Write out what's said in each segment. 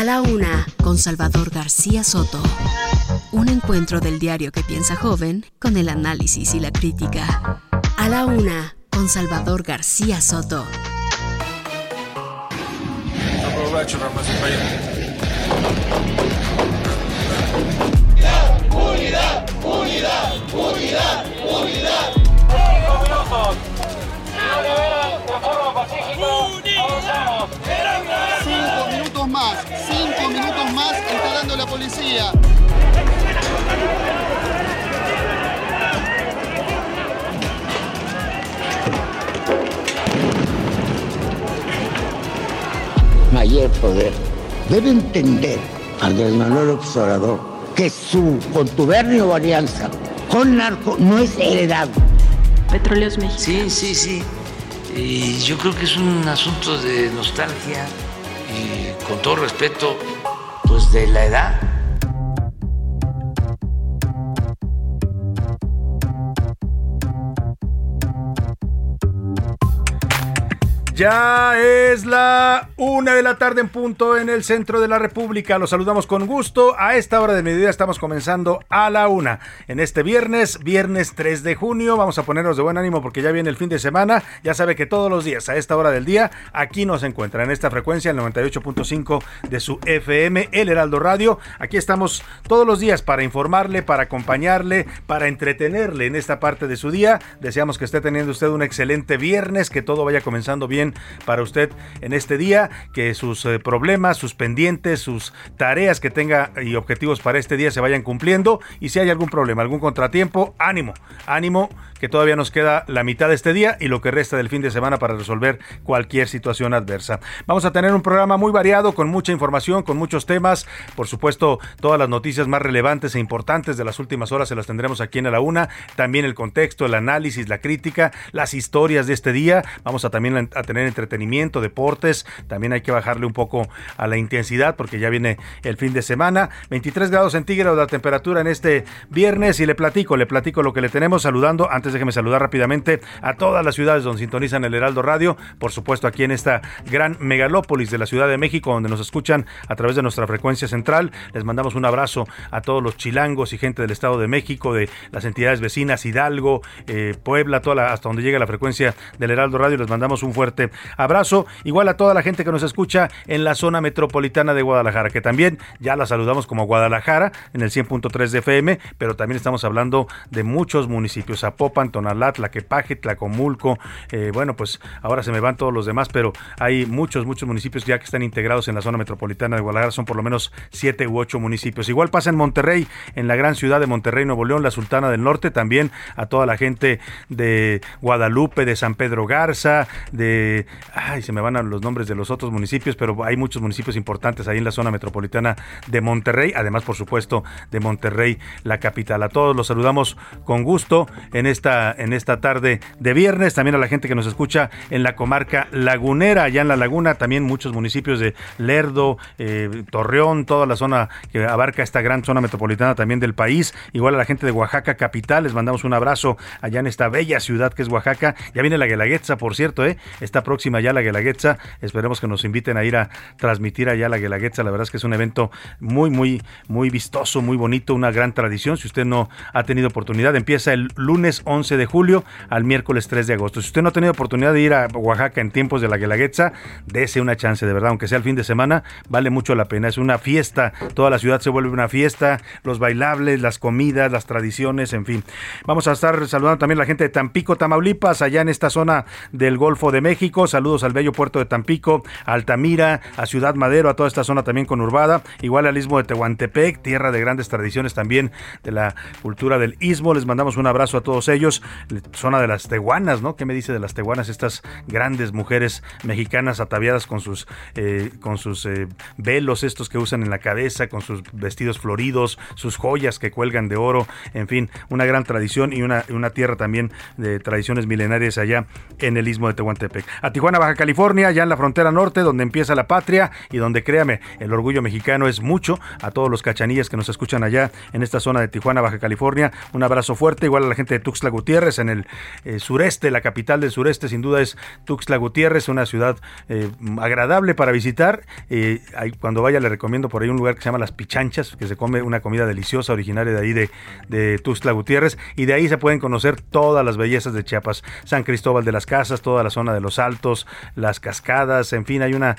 a la una, con Salvador García Soto. Un encuentro del diario que piensa joven con el análisis y la crítica. A la una, con Salvador García Soto. Aprovecho, Unidad, unidad, unidad, unidad. Cinco minutos más está dando la policía. mayor poder. Debe entender Andrés Manuel Observador que su contubernio o alianza con narco no es heredado. Petróleos México. Sí, sí, sí. Y yo creo que es un asunto de nostalgia y con todo respeto, pues de la edad. Ya es la una de la tarde en punto en el centro de la República. Los saludamos con gusto. A esta hora de mediodía estamos comenzando a la una. En este viernes, viernes 3 de junio, vamos a ponernos de buen ánimo porque ya viene el fin de semana. Ya sabe que todos los días, a esta hora del día, aquí nos encuentra en esta frecuencia, el 98.5 de su FM, El Heraldo Radio. Aquí estamos todos los días para informarle, para acompañarle, para entretenerle en esta parte de su día. Deseamos que esté teniendo usted un excelente viernes, que todo vaya comenzando bien para usted en este día, que sus eh, problemas, sus pendientes, sus tareas que tenga y objetivos para este día se vayan cumpliendo. Y si hay algún problema, algún contratiempo, ánimo, ánimo que todavía nos queda la mitad de este día y lo que resta del fin de semana para resolver cualquier situación adversa. Vamos a tener un programa muy variado con mucha información, con muchos temas, por supuesto todas las noticias más relevantes e importantes de las últimas horas se las tendremos aquí en a la una, también el contexto, el análisis, la crítica, las historias de este día, vamos a también a tener entretenimiento, deportes, también hay que bajarle un poco a la intensidad porque ya viene el fin de semana, 23 grados centígrados la temperatura en este viernes y le platico, le platico lo que le tenemos saludando antes déjeme saludar rápidamente a todas las ciudades donde sintonizan el Heraldo Radio, por supuesto aquí en esta gran megalópolis de la Ciudad de México, donde nos escuchan a través de nuestra frecuencia central. Les mandamos un abrazo a todos los chilangos y gente del Estado de México, de las entidades vecinas, Hidalgo, eh, Puebla, toda hasta donde llega la frecuencia del Heraldo Radio. Les mandamos un fuerte abrazo. Igual a toda la gente que nos escucha en la zona metropolitana de Guadalajara, que también ya la saludamos como Guadalajara en el 100.3 de FM, pero también estamos hablando de muchos municipios, Zapopan, Tonalat, Tlaquepaje, Tlacomulco, eh, bueno, pues ahora se me van todos los demás, pero hay muchos, muchos municipios ya que están integrados en la zona metropolitana de Guadalajara, son por lo menos siete u ocho municipios. Igual pasa en Monterrey, en la gran ciudad de Monterrey, Nuevo León, la Sultana del Norte, también a toda la gente de Guadalupe, de San Pedro Garza, de, ay, se me van los nombres de los otros municipios, pero hay muchos municipios importantes ahí en la zona metropolitana de Monterrey, además, por supuesto, de Monterrey, la capital. A todos los saludamos con gusto en esta, en esta tarde de viernes, también a la gente que nos escucha en la comarca lagunera, allá en la laguna, también muchos municipios de Lerdo, eh, Torreón, toda la zona que abarca esta gran zona metropolitana también del país, igual a la gente de Oaxaca capital, les mandamos un abrazo allá en esta bella ciudad que es Oaxaca, ya viene la Guelaguetza, por cierto, ¿eh? está próxima ya la Guelaguetza, esperemos que nos inviten a ir a transmitir allá la Guelaguetza, la verdad es que es un evento muy, muy, muy vistoso, muy bonito, una gran tradición, si usted no ha tenido oportunidad, empieza el lunes 11 de julio al miércoles 3 de agosto. Si usted no ha tenido oportunidad de ir a Oaxaca en tiempos de la Guelaguetza, dése una chance, de verdad, aunque sea el fin de semana, vale mucho la pena. Es una fiesta, toda la ciudad se vuelve una fiesta, los bailables, las comidas, las tradiciones, en fin. Vamos a estar saludando también a la gente de Tampico, Tamaulipas, allá en esta zona del Golfo de México. Saludos al bello puerto de Tampico, a Altamira, a Ciudad Madero, a toda esta zona también conurbada. Igual al istmo de Tehuantepec, tierra de grandes tradiciones también de la cultura del istmo. Les mandamos un abrazo a todos ellos ellos, zona de las tehuanas, ¿no? ¿Qué me dice de las tehuanas? Estas grandes mujeres mexicanas ataviadas con sus, eh, con sus eh, velos estos que usan en la cabeza, con sus vestidos floridos, sus joyas que cuelgan de oro, en fin, una gran tradición y una, una tierra también de tradiciones milenarias allá en el istmo de Tehuantepec. A Tijuana, Baja California, allá en la frontera norte, donde empieza la patria y donde, créame, el orgullo mexicano es mucho. A todos los cachanillas que nos escuchan allá en esta zona de Tijuana, Baja California, un abrazo fuerte, igual a la gente de Tuxtla Gutiérrez, en el eh, sureste, la capital del sureste, sin duda es Tuxtla Gutiérrez, una ciudad eh, agradable para visitar. Eh, cuando vaya le recomiendo por ahí un lugar que se llama Las Pichanchas, que se come una comida deliciosa originaria de ahí de, Tuxtla Gutiérrez, y de ahí se pueden conocer todas las bellezas de Chiapas, San Cristóbal de las Casas, toda la zona de los Altos, las cascadas, en fin, hay una,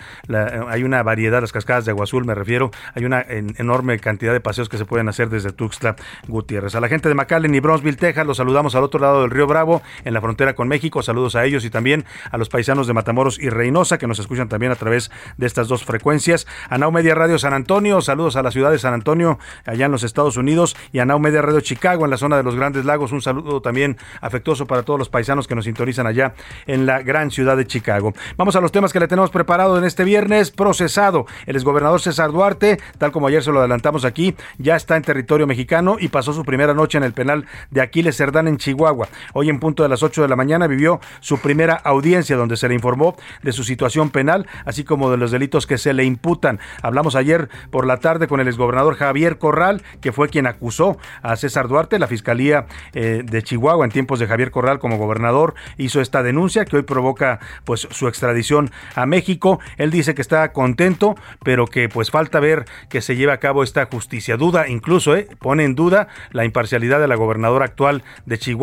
hay una variedad, las cascadas de Agua Azul me refiero, hay una enorme cantidad de paseos que se pueden hacer desde Tuxtla Gutiérrez. A la gente de McAllen y Bronzeville, Texas, los saludamos al otro lado del río Bravo, en la frontera con México, saludos a ellos y también a los paisanos de Matamoros y Reynosa, que nos escuchan también a través de estas dos frecuencias. A Now Media Radio San Antonio, saludos a la ciudad de San Antonio, allá en los Estados Unidos, y a Now Media Radio Chicago, en la zona de los Grandes Lagos, un saludo también afectuoso para todos los paisanos que nos sintonizan allá en la gran ciudad de Chicago. Vamos a los temas que le tenemos preparado en este viernes. Procesado. El exgobernador César Duarte, tal como ayer se lo adelantamos aquí, ya está en territorio mexicano y pasó su primera noche en el penal de Aquiles Cerdán en Chihuahua. Hoy en punto de las 8 de la mañana vivió su primera audiencia donde se le informó de su situación penal, así como de los delitos que se le imputan. Hablamos ayer por la tarde con el exgobernador Javier Corral, que fue quien acusó a César Duarte. La Fiscalía eh, de Chihuahua en tiempos de Javier Corral como gobernador hizo esta denuncia que hoy provoca pues su extradición a México. Él dice que está contento, pero que pues falta ver que se lleve a cabo esta justicia. Duda incluso, eh, pone en duda la imparcialidad de la gobernadora actual de Chihuahua,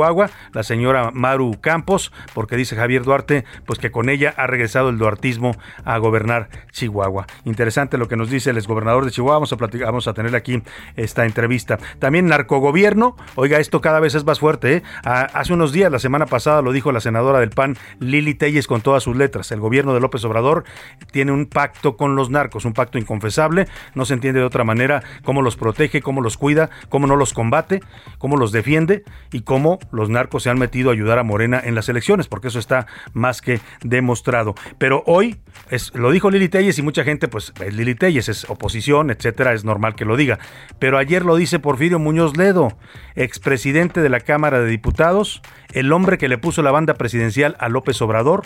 la señora Maru Campos, porque dice Javier Duarte pues que con ella ha regresado el duartismo a gobernar Chihuahua. Interesante lo que nos dice el exgobernador de Chihuahua. Vamos a platicar, vamos a tener aquí esta entrevista. También narcogobierno. Oiga, esto cada vez es más fuerte. ¿eh? hace unos días, la semana pasada, lo dijo la senadora del PAN, Lili Telles, con todas sus letras. El gobierno de López Obrador tiene un pacto con los narcos, un pacto inconfesable. No se entiende de otra manera cómo los protege, cómo los cuida, cómo no los combate, cómo los defiende y cómo los narcos se han metido a ayudar a Morena en las elecciones, porque eso está más que demostrado. Pero hoy, es, lo dijo Lili Telles y mucha gente, pues es Lili Telles, es oposición, etcétera, es normal que lo diga. Pero ayer lo dice Porfirio Muñoz Ledo, expresidente de la Cámara de Diputados, el hombre que le puso la banda presidencial a López Obrador,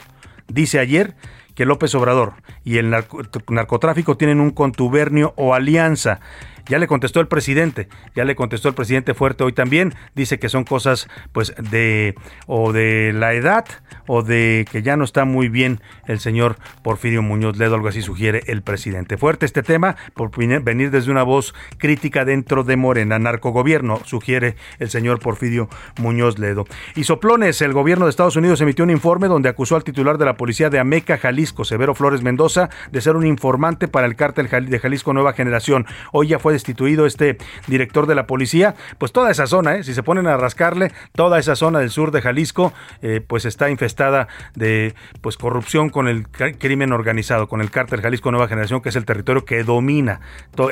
dice ayer que López Obrador y el narcotráfico tienen un contubernio o alianza. Ya le contestó el presidente, ya le contestó el presidente fuerte hoy también, dice que son cosas pues de o de la edad o de que ya no está muy bien el señor Porfirio Muñoz Ledo, algo así sugiere el presidente. Fuerte este tema por venir desde una voz crítica dentro de Morena, narcogobierno, sugiere el señor Porfirio Muñoz Ledo. Y soplones, el gobierno de Estados Unidos emitió un informe donde acusó al titular de la policía de Ameca, Jalisco, Severo Flores Mendoza, de ser un informante para el cártel de Jalisco Nueva Generación. Hoy ya fue destituido este director de la policía, pues toda esa zona, ¿eh? si se ponen a rascarle, toda esa zona del sur de Jalisco, eh, pues está infestada de pues corrupción con el crimen organizado, con el cártel Jalisco Nueva Generación, que es el territorio que domina.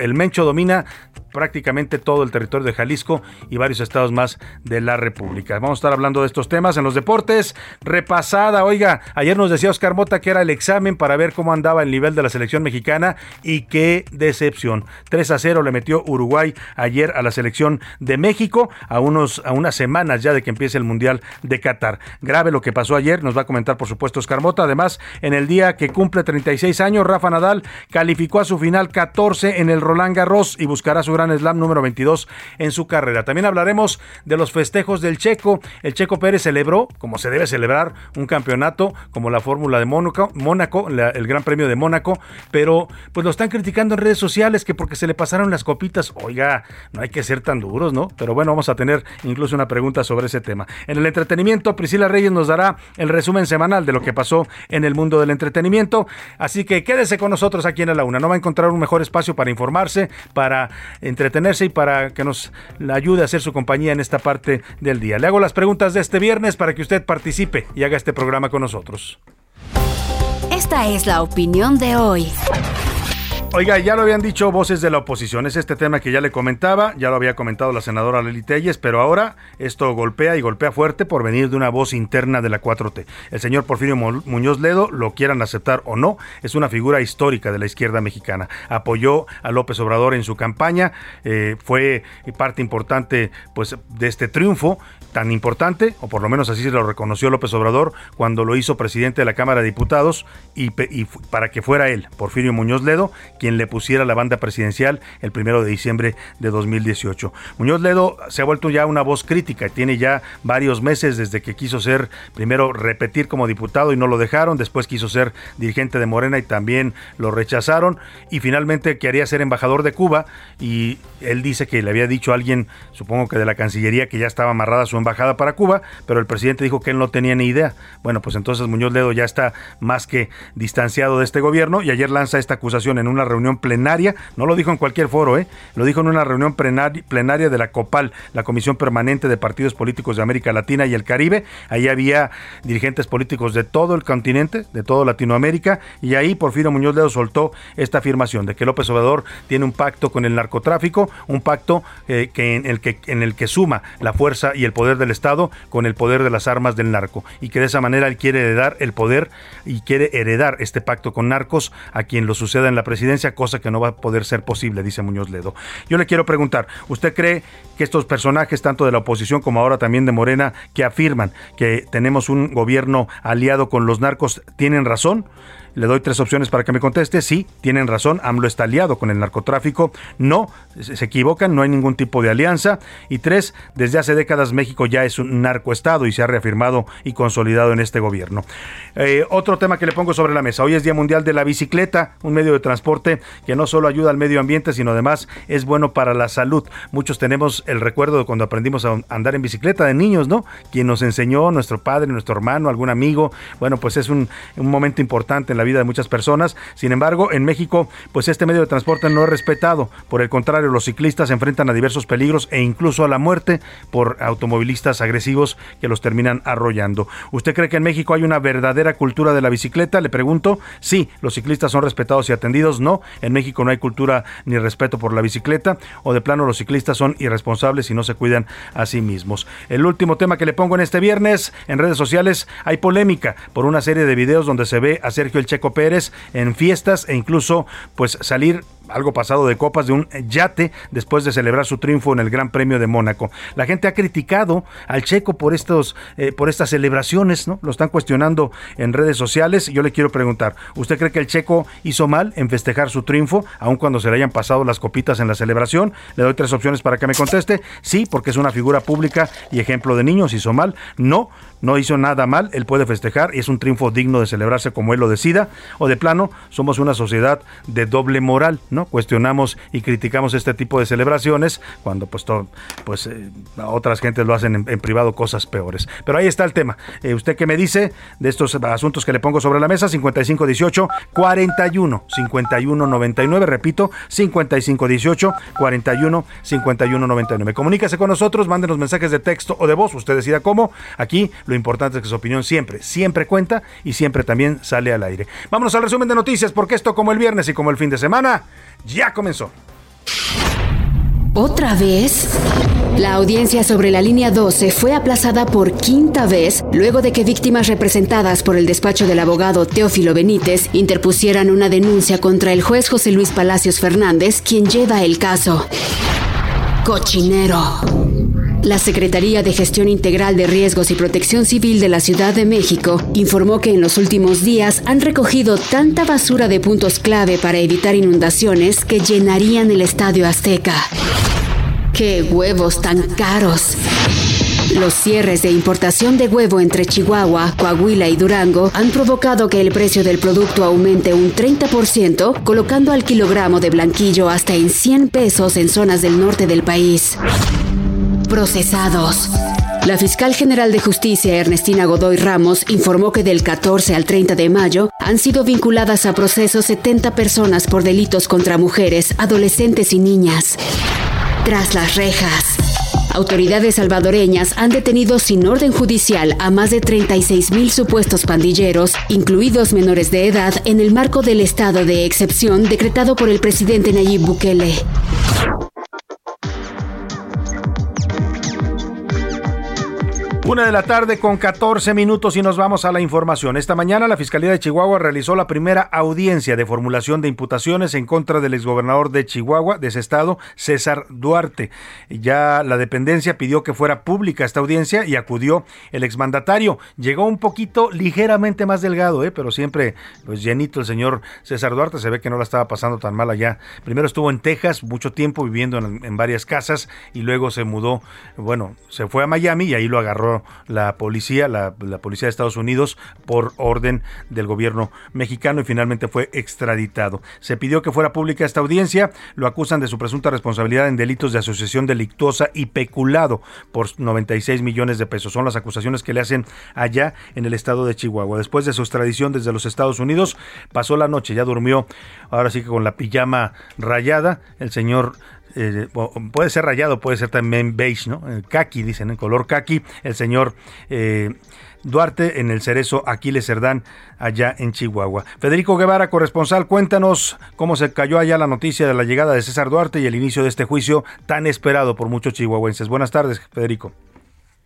El Mencho domina prácticamente todo el territorio de Jalisco y varios estados más de la República. Vamos a estar hablando de estos temas en los deportes. Repasada, oiga, ayer nos decía Oscar Mota que era el examen para ver cómo andaba el nivel de la selección mexicana y qué decepción. 3 a 0 le metió Uruguay ayer a la selección de México a unos a unas semanas ya de que empiece el Mundial de Qatar. Grave lo que pasó ayer, nos va a comentar por supuesto Oscar Mota. Además, en el día que cumple 36 años, Rafa Nadal calificó a su final 14 en el Roland Garros y buscará su Gran Slam número 22 en su carrera. También hablaremos de los festejos del Checo. El Checo Pérez celebró, como se debe celebrar, un campeonato como la Fórmula de Mónaco, Mónaco, el Gran Premio de Mónaco, pero pues lo están criticando en redes sociales que porque se le pasaron las copitas. Oiga, no hay que ser tan duros, ¿no? Pero bueno, vamos a tener incluso una pregunta sobre ese tema. En el entretenimiento, Priscila Reyes nos dará el resumen semanal de lo que pasó en el mundo del entretenimiento. Así que quédese con nosotros aquí en la una. No va a encontrar un mejor espacio para informarse, para entretenerse y para que nos ayude a hacer su compañía en esta parte del día. Le hago las preguntas de este viernes para que usted participe y haga este programa con nosotros. Esta es la opinión de hoy. Oiga, ya lo habían dicho voces de la oposición, es este tema que ya le comentaba, ya lo había comentado la senadora Leli Telles, pero ahora esto golpea y golpea fuerte por venir de una voz interna de la 4T. El señor Porfirio Muñoz Ledo, lo quieran aceptar o no, es una figura histórica de la izquierda mexicana. Apoyó a López Obrador en su campaña, eh, fue parte importante pues, de este triunfo tan importante, o por lo menos así se lo reconoció López Obrador cuando lo hizo presidente de la Cámara de Diputados y, para que fuera él, Porfirio Muñoz Ledo, quien le pusiera la banda presidencial el primero de diciembre de 2018. Muñoz Ledo se ha vuelto ya una voz crítica, tiene ya varios meses desde que quiso ser, primero repetir como diputado y no lo dejaron, después quiso ser dirigente de Morena y también lo rechazaron, y finalmente quería ser embajador de Cuba y él dice que le había dicho a alguien, supongo que de la Cancillería, que ya estaba amarrada su embajada para Cuba, pero el presidente dijo que él no tenía ni idea. Bueno, pues entonces Muñoz Ledo ya está más que distanciado de este gobierno y ayer lanza esta acusación en una reunión plenaria, no lo dijo en cualquier foro, ¿eh? lo dijo en una reunión plenaria de la COPAL, la Comisión Permanente de Partidos Políticos de América Latina y el Caribe. Ahí había dirigentes políticos de todo el continente, de toda Latinoamérica, y ahí Porfirio Muñoz Ledo soltó esta afirmación de que López Obrador tiene un pacto con el narcotráfico, un pacto eh, que, en, el que, en el que suma la fuerza y el poder del Estado con el poder de las armas del narco, y que de esa manera él quiere heredar el poder y quiere heredar este pacto con narcos a quien lo suceda en la presidencia, cosa que no va a poder ser posible, dice Muñoz Ledo. Yo le quiero preguntar, ¿usted cree que estos personajes, tanto de la oposición como ahora también de Morena, que afirman que tenemos un gobierno aliado con los narcos, tienen razón? Le doy tres opciones para que me conteste. Sí, tienen razón, AMLO está aliado con el narcotráfico. No, se equivocan, no hay ningún tipo de alianza. Y tres, desde hace décadas México ya es un narcoestado y se ha reafirmado y consolidado en este gobierno. Eh, otro tema que le pongo sobre la mesa. Hoy es Día Mundial de la Bicicleta, un medio de transporte que no solo ayuda al medio ambiente, sino además es bueno para la salud. Muchos tenemos el recuerdo de cuando aprendimos a andar en bicicleta de niños, ¿no? Quien nos enseñó, nuestro padre, nuestro hermano, algún amigo. Bueno, pues es un, momento importante en la vida de muchas personas. Sin embargo, en México, pues este medio de transporte no es respetado. Por el contrario, los ciclistas se enfrentan a diversos peligros e incluso a la muerte por automovilistas agresivos que los terminan arrollando. ¿Usted cree que en México hay una verdadera cultura de la bicicleta? Le pregunto. Sí, los ciclistas son respetados y atendidos. No, en México no hay cultura ni respeto por la bicicleta o de plano los ciclistas son irresponsables y no se cuidan a sí mismos. El último tema que le pongo en este viernes en redes sociales hay polémica por una serie de videos donde se ve a Sergio El Checo Pérez en fiestas e incluso pues salir algo pasado de copas de un yate después de celebrar su triunfo en el Gran Premio de Mónaco. La gente ha criticado al Checo por estos eh, por estas celebraciones, ¿no? Lo están cuestionando en redes sociales. Yo le quiero preguntar, ¿usted cree que el Checo hizo mal en festejar su triunfo, aun cuando se le hayan pasado las copitas en la celebración? Le doy tres opciones para que me conteste. Sí, porque es una figura pública y ejemplo de niños, hizo mal. No, no hizo nada mal, él puede festejar y es un triunfo digno de celebrarse como él lo decida. O de plano, somos una sociedad de doble moral, ¿no? Cuestionamos y criticamos este tipo de celebraciones cuando pues, pues eh, otras gentes lo hacen en, privado cosas peores. Pero ahí está el tema. Eh, ¿Usted qué me dice de estos asuntos que le pongo sobre la mesa? 5518 41 51 99, repito, 5518 41 51 99. Comuníquese con nosotros, mándenos mensajes de texto o de voz, usted decida cómo. Aquí lo importante es que su opinión siempre, siempre cuenta y siempre también sale al aire. Vámonos al resumen de noticias porque esto como el viernes y como el fin de semana ya comenzó. ¿Otra vez? La audiencia sobre la línea 12 fue aplazada por quinta vez luego de que víctimas representadas por el despacho del abogado Teófilo Benítez interpusieran una denuncia contra el juez José Luis Palacios Fernández, quien lleva el caso. Cochinero. La Secretaría de Gestión Integral de Riesgos y Protección Civil de la Ciudad de México informó que en los últimos días han recogido tanta basura de puntos clave para evitar inundaciones que llenarían el Estadio Azteca. ¡Qué huevos tan caros! Los cierres de importación de huevo entre Chihuahua, Coahuila y Durango han provocado que el precio del producto aumente un 30%, colocando al kilogramo de blanquillo hasta en 100 pesos en zonas del norte del país procesados. La fiscal general de justicia Ernestina Godoy Ramos informó que del 14 al 30 de mayo han sido vinculadas a procesos 70 personas por delitos contra mujeres, adolescentes y niñas. Tras las rejas. Autoridades salvadoreñas han detenido sin orden judicial a más de 36 mil supuestos pandilleros, incluidos menores de edad, en el marco del estado de excepción decretado por el presidente Nayib Bukele. Una de la tarde con 14 minutos y nos vamos a la información. Esta mañana la Fiscalía de Chihuahua realizó la primera audiencia de formulación de imputaciones en contra del exgobernador de Chihuahua, de ese estado, César Duarte. Ya la dependencia pidió que fuera pública esta audiencia y acudió el exmandatario. Llegó un poquito ligeramente más delgado, ¿eh? pero siempre pues llenito el señor César Duarte. Se ve que no la estaba pasando tan mal allá. Primero estuvo en Texas mucho tiempo viviendo en, en varias casas y luego se mudó, bueno, se fue a Miami y ahí lo agarró la policía, la, policía de Estados Unidos, por orden del gobierno mexicano y finalmente fue extraditado. Se pidió que fuera pública esta audiencia, lo acusan de su presunta responsabilidad en delitos de asociación delictuosa y peculado por 96 millones de pesos. Son las acusaciones que le hacen allá en el estado de Chihuahua. Después de su extradición desde los Estados Unidos, pasó la noche, ya durmió, ahora sí que con la pijama rayada, el señor eh, puede ser rayado, puede ser también beige, ¿no? Kaki, dicen, en color kaki, el señor eh, Duarte en el Cerezo Aquiles Cerdán, allá en Chihuahua. Federico Guevara, corresponsal, cuéntanos cómo se cayó allá la noticia de la llegada de César Duarte y el inicio de este juicio tan esperado por muchos chihuahuenses. Buenas tardes, Federico.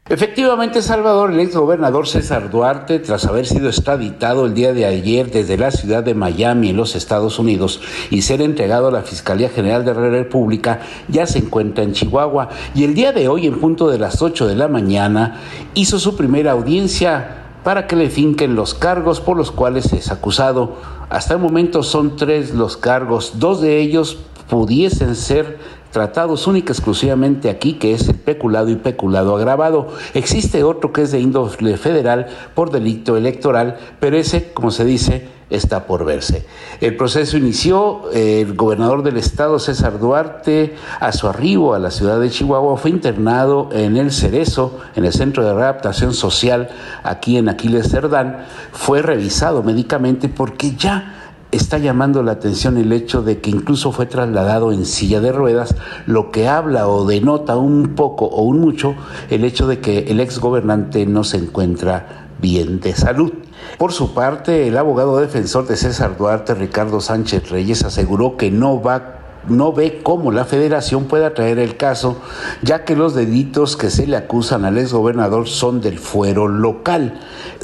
Efectivamente, Salvador, el ex gobernador César Duarte, tras haber sido extraditado el día de ayer desde la ciudad de Miami, en los Estados Unidos, y ser entregado a la Fiscalía General de la República, ya se encuentra en Chihuahua. Y el día de hoy, en punto de las 8 de la mañana, hizo su primera audiencia para que le finquen los cargos por los cuales es acusado. Hasta el momento son tres los cargos, dos de ellos pudiesen ser tratados única exclusivamente aquí, que es el peculado y peculado agravado. Existe otro que es de índole federal por delito electoral, pero ese, como se dice, está por verse. El proceso inició, el gobernador del estado, César Duarte, a su arribo a la ciudad de Chihuahua, fue internado en el Cerezo, en el Centro de Readaptación Social, aquí en Aquiles Cerdán, fue revisado médicamente porque ya está llamando la atención el hecho de que incluso fue trasladado en silla de ruedas, lo que habla o denota un poco o un mucho el hecho de que el ex gobernante no se encuentra bien de salud. Por su parte, el abogado defensor de César Duarte, Ricardo Sánchez Reyes, aseguró que no va no ve cómo la federación pueda traer el caso, ya que los delitos que se le acusan al exgobernador son del fuero local.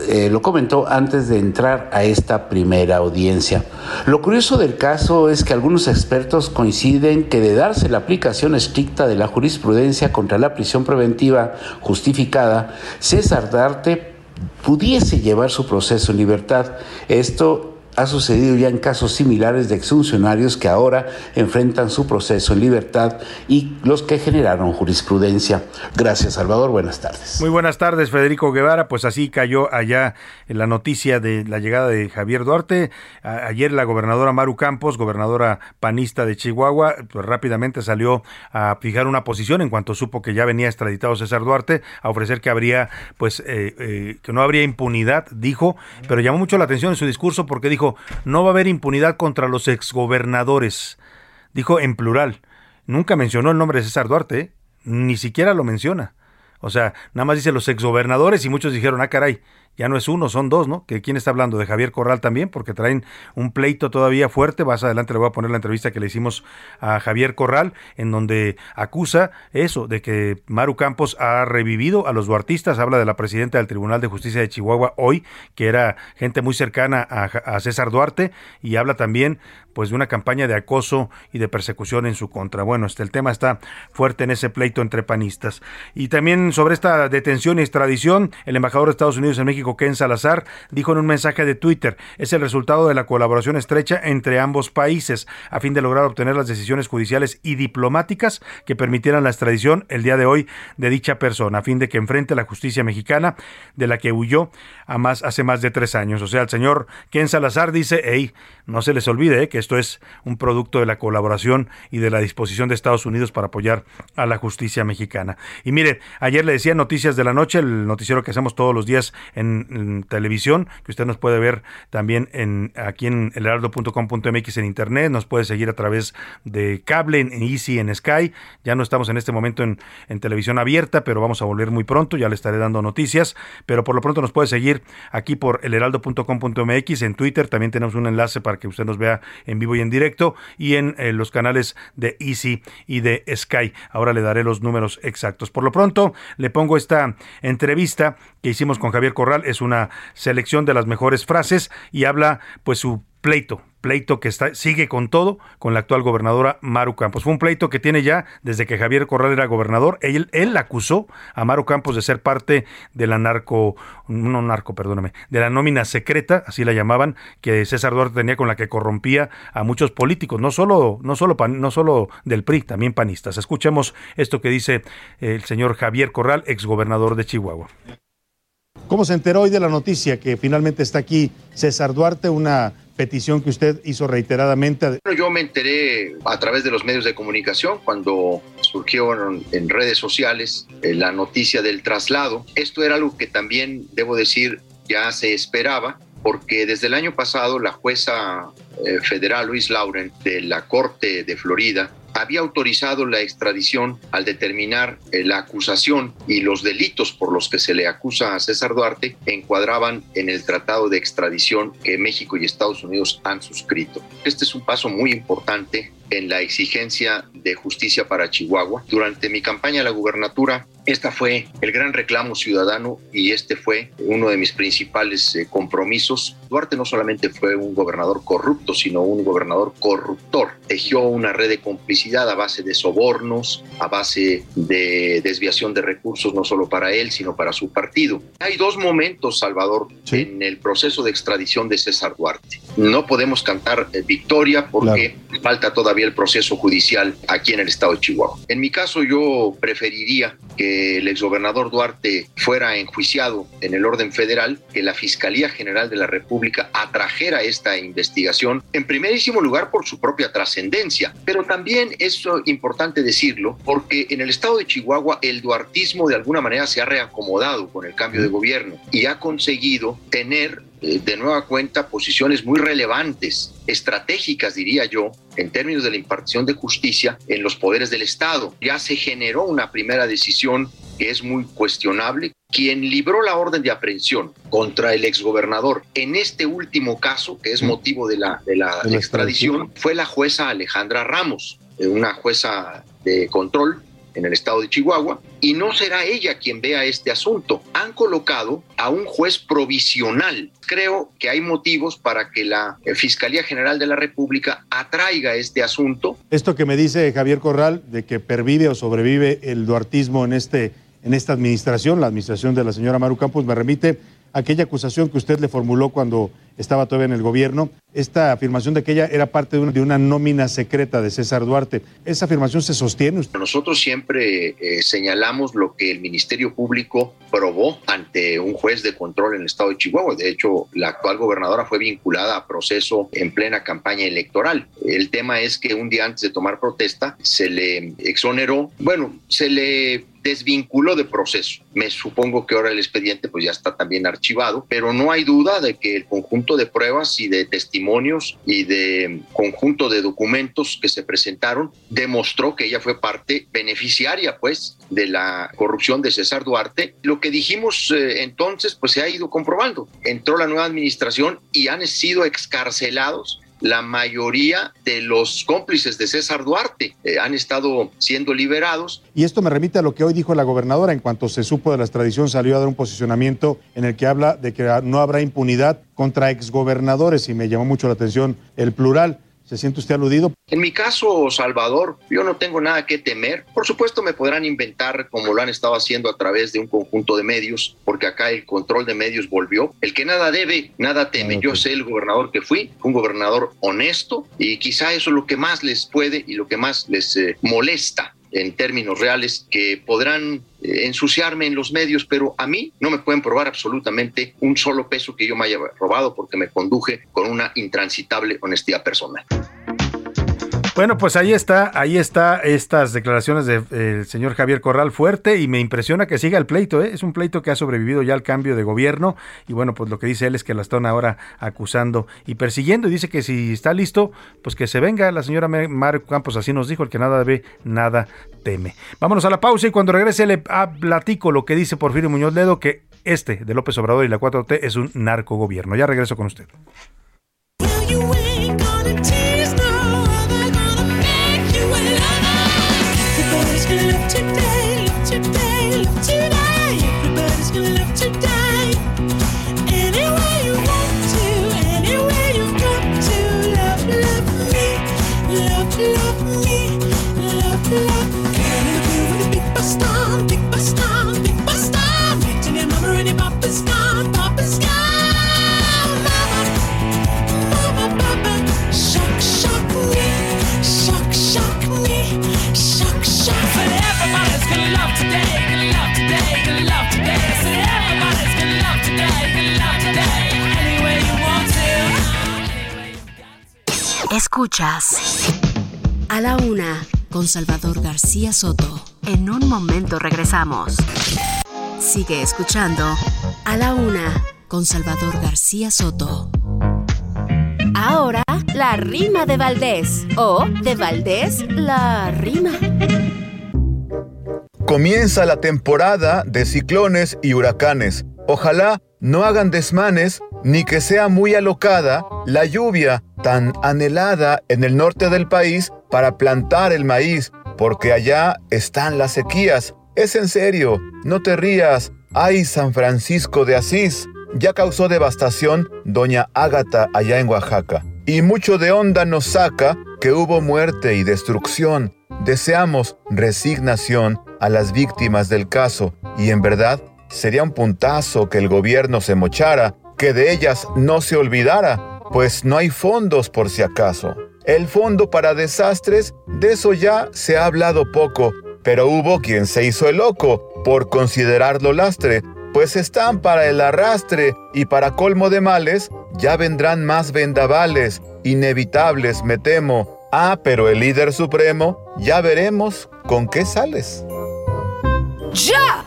Eh, lo comentó antes de entrar a esta primera audiencia. Lo curioso del caso es que algunos expertos coinciden que de darse la aplicación estricta de la jurisprudencia contra la prisión preventiva justificada, César Darte pudiese llevar su proceso en libertad. Esto ha sucedido ya en casos similares de exfuncionarios que ahora enfrentan su proceso en libertad y los que generaron jurisprudencia. Gracias, Salvador. Buenas tardes. Muy buenas tardes, Federico Guevara. Pues así cayó allá la noticia de la llegada de Javier Duarte. ayer la gobernadora Maru Campos, gobernadora panista de Chihuahua, pues rápidamente salió a fijar una posición en cuanto supo que ya venía extraditado César Duarte, a ofrecer que habría, pues, eh, eh, que no habría impunidad, dijo, pero llamó mucho la atención en su discurso porque dijo no va a haber impunidad contra los exgobernadores. Dijo en plural. Nunca mencionó el nombre de César Duarte, ni siquiera lo menciona. O sea, nada más dice los exgobernadores y muchos dijeron, ah, caray, ya no es uno, son dos, ¿no? ¿Que ¿Quién está hablando? De Javier Corral también, porque traen un pleito todavía fuerte. Más adelante le voy a poner la entrevista que le hicimos a Javier Corral, en donde acusa eso, de que Maru Campos ha revivido a los duartistas. Habla de la presidenta del Tribunal de Justicia de Chihuahua hoy, que era gente muy cercana a, a César Duarte, y habla también pues de una campaña de acoso y de persecución en su contra. Bueno, este el tema está fuerte en ese pleito entre panistas. Y también sobre esta detención y extradición, el embajador de Estados Unidos en México Ken Salazar, dijo en un mensaje de Twitter, es el resultado de la colaboración estrecha entre ambos países a fin de lograr obtener las decisiones judiciales y diplomáticas que permitieran la extradición el día de hoy de dicha persona, a fin de que enfrente la justicia mexicana de la que huyó a más, hace más de tres años. O sea, el señor Ken Salazar dice, hey, no se les olvide eh, que esto es un producto de la colaboración y de la disposición de Estados Unidos para apoyar a la justicia mexicana. Y mire, ayer le decía Noticias de la Noche, el noticiero que hacemos todos los días en en, televisión, que usted nos puede ver también en aquí en elheraldo.com.mx en internet, nos puede seguir a través de cable, en Easy, en Sky. Ya no estamos en este momento en, en televisión abierta, pero vamos a volver muy pronto, ya le estaré dando noticias, pero por lo pronto nos puede seguir aquí por elheraldo.com.mx, en Twitter también tenemos un enlace para que usted nos vea en vivo y en directo y en eh, los canales de Easy y de Sky. Ahora le daré los números exactos. Por lo pronto, le pongo esta entrevista que hicimos con Javier Corral, es una selección de las mejores frases y habla pues su pleito, pleito que está, sigue con todo con la actual gobernadora Maru Campos. Fue un pleito que tiene ya desde que Javier Corral era gobernador. Él, él acusó a Maru Campos de ser parte de la narco, no narco, de la nómina secreta, así la llamaban, que César Duarte tenía con la que corrompía a muchos políticos, no solo, no solo, no solo del PRI, también panistas. Escuchemos esto que dice el señor Javier Corral, exgobernador de Chihuahua. ¿Cómo se enteró hoy de la noticia que finalmente está aquí César Duarte, una petición que usted hizo reiteradamente? Yo me enteré a través de los medios de comunicación cuando surgió en redes sociales eh, la noticia del traslado. Esto era algo que también, debo decir, ya se esperaba porque desde el año pasado la jueza eh, federal Luis Lauren de la Corte de Florida había autorizado la extradición al determinar eh, la acusación y los delitos por los que se le acusa a César Duarte encuadraban en el tratado de extradición que México y Estados Unidos han suscrito. Este es un paso muy importante en la exigencia de justicia para Chihuahua. Durante mi campaña a la gubernatura, esta fue el gran reclamo ciudadano y este fue uno de mis principales eh, compromisos. Duarte no solamente fue un gobernador corrupto, sino un gobernador corruptor. Tejió una red de complicidad a base de sobornos, a base de desviación de recursos, no solo para él, sino para su partido. Hay dos momentos, Salvador, en el proceso de extradición de César Duarte. No podemos cantar eh, victoria porque falta todavía el proceso judicial aquí en el estado de Chihuahua. En mi caso, yo preferiría que el exgobernador Duarte fuera enjuiciado en el orden federal, que la Fiscalía General de la República atrajera esta investigación, en primerísimo lugar por su propia trascendencia, pero también es importante decirlo porque en el estado de Chihuahua el duartismo de alguna manera se ha reacomodado con el cambio de gobierno y ha conseguido tener de nueva cuenta posiciones muy relevantes, estratégicas diría yo, en términos de la impartición de justicia en los poderes del Estado. Ya se generó una primera decisión que es muy cuestionable. Quien libró la orden de aprehensión contra el exgobernador en este último caso, que es motivo de la, de la, extradición, fue la jueza Alejandra Ramos, eh, una jueza de control en el estado de Chihuahua, y no será ella quien vea este asunto. Han colocado a un juez provisional. Creo que hay motivos para que la Fiscalía General de la República atraiga este asunto. Esto que me dice Javier Corral, de que pervive o sobrevive el duartismo en, este, en esta administración, la administración de la señora Maru Campos, me remite aquella acusación que usted le formuló cuando estaba todavía en el gobierno, esta afirmación de que ella era parte de una, de una nómina secreta de César Duarte. ¿Esa afirmación se sostiene? Nosotros siempre eh, señalamos lo que el Ministerio Público probó ante un juez de control en el estado de Chihuahua. De hecho, la actual gobernadora fue vinculada a proceso en plena campaña electoral. El tema es que un día antes de tomar protesta se le exoneró, bueno, se le desvinculó de proceso. Me supongo que ahora el expediente pues ya está también archivado, pero no hay duda de que el conjunto de pruebas y de testimonios y de conjunto de documentos que se presentaron demostró que ella fue parte beneficiaria pues de la corrupción de César Duarte. Lo que dijimos eh, entonces pues se ha ido comprobando. Entró la nueva administración y han sido excarcelados la mayoría de los cómplices de César Duarte eh, han estado siendo liberados. Y esto me remite a lo que hoy dijo la gobernadora. En cuanto se supo de la extradición, salió a dar un posicionamiento en el que habla de que no habrá impunidad contra exgobernadores y me llamó mucho la atención el plural. ¿Se siente usted aludido? En mi caso, Salvador, yo no tengo nada que temer. Por supuesto, me podrán inventar como lo han estado haciendo a través de un conjunto de medios, porque acá el control de medios volvió. El que nada debe, nada teme. Yo sé el gobernador que fui, un gobernador honesto, y quizá eso es lo que más les puede y lo que más les eh, molesta en términos reales que podrán ensuciarme en los medios, pero a mí no me pueden probar absolutamente un solo peso que yo me haya robado porque me conduje con una intransitable honestidad personal. Bueno, pues ahí está, ahí está estas declaraciones del de, señor Javier Corral fuerte y me impresiona que siga el pleito, ¿eh? es un pleito que ha sobrevivido ya al cambio de gobierno y bueno, pues lo que dice él es que la están ahora acusando y persiguiendo y dice que si está listo, pues que se venga la señora Mario Campos, así nos dijo, el que nada ve, nada teme. Vámonos a la pausa y cuando regrese le platico lo que dice Porfirio Muñoz Ledo, que este de López Obrador y la 4T es un narcogobierno. Ya regreso con usted. Escuchas a la una con Salvador García Soto. En un momento regresamos. Sigue escuchando a la una con Salvador García Soto. Ahora, la rima de Valdés o de Valdés la rima. Comienza la temporada de ciclones y huracanes. Ojalá no hagan desmanes ni que sea muy alocada la lluvia tan anhelada en el norte del país para plantar el maíz, porque allá están las sequías. Es en serio, no te rías. Ay, San Francisco de Asís. Ya causó devastación doña Ágata allá en Oaxaca. Y mucho de onda nos saca que hubo muerte y destrucción. Deseamos resignación a las víctimas del caso y en verdad sería un puntazo que el gobierno se mochara que de ellas no se olvidara, pues no hay fondos por si acaso. El fondo para desastres, de eso ya se ha hablado poco, pero hubo quien se hizo el loco por considerarlo lastre, pues están para el arrastre y para colmo de males, ya vendrán más vendavales, inevitables me temo. Ah, pero el líder supremo, ya veremos con qué sales. ¡Ya!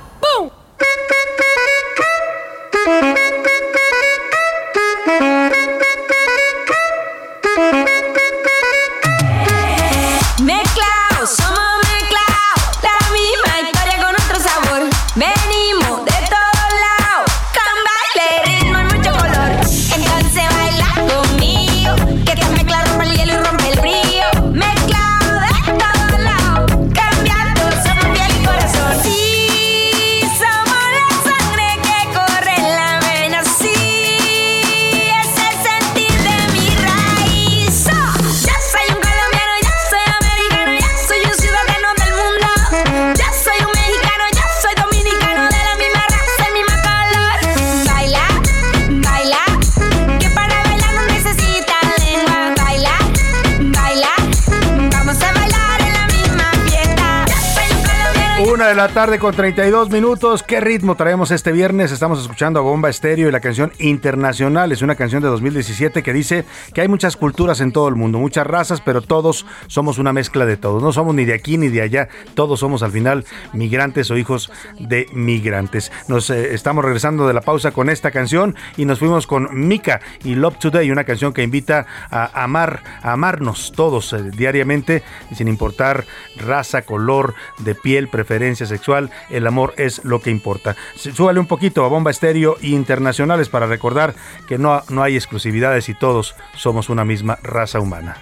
De la tarde con 32 minutos. ¿Qué ritmo traemos este viernes? Estamos escuchando a Bomba Estéreo y la canción Internacional. Es una canción de 2017 que dice que hay muchas culturas en todo el mundo, muchas razas, pero todos somos una mezcla de todos. No somos ni de aquí ni de allá. Todos somos al final migrantes o hijos de migrantes. Nos eh, estamos regresando de la pausa con esta canción y nos fuimos con Mika y Love Today, una canción que invita a amar, a amarnos todos eh, diariamente, sin importar raza, color de piel, preferencia sexual, el amor es lo que importa. Súbale un poquito a Bomba Estéreo Internacionales para recordar que no, no hay exclusividades y todos somos una misma raza humana.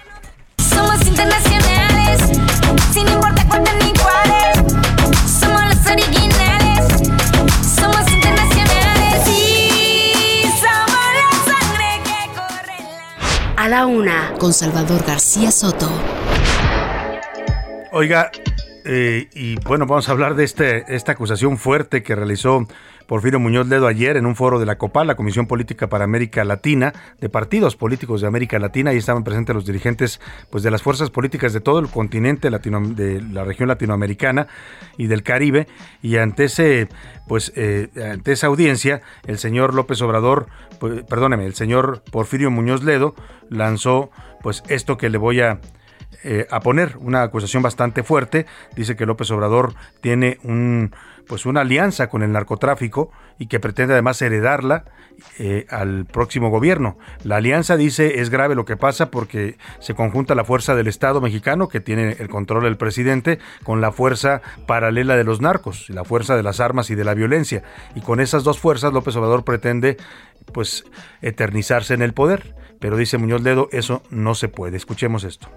Somos internacionales, sin importar ni cuáles. Somos los originales, somos internacionales y somos la sangre que corre. A la una, con Salvador García Soto. Oiga, eh, y bueno, vamos a hablar de este, esta acusación fuerte que realizó Porfirio Muñoz Ledo ayer en un foro de la COPAL, la Comisión Política para América Latina, de partidos políticos de América Latina. y estaban presentes los dirigentes pues, de las fuerzas políticas de todo el continente latino, de la región latinoamericana y del Caribe. Y ante ese, pues, eh, ante esa audiencia, el señor López Obrador, pues, perdóneme, el señor Porfirio Muñoz Ledo lanzó pues esto que le voy a eh, a poner una acusación bastante fuerte. Dice que López Obrador tiene un pues una alianza con el narcotráfico y que pretende además heredarla eh, al próximo gobierno. La alianza dice es grave lo que pasa porque se conjunta la fuerza del Estado mexicano que tiene el control del presidente con la fuerza paralela de los narcos, la fuerza de las armas y de la violencia. Y con esas dos fuerzas López Obrador pretende pues eternizarse en el poder. Pero dice Muñoz Ledo, eso no se puede. Escuchemos esto.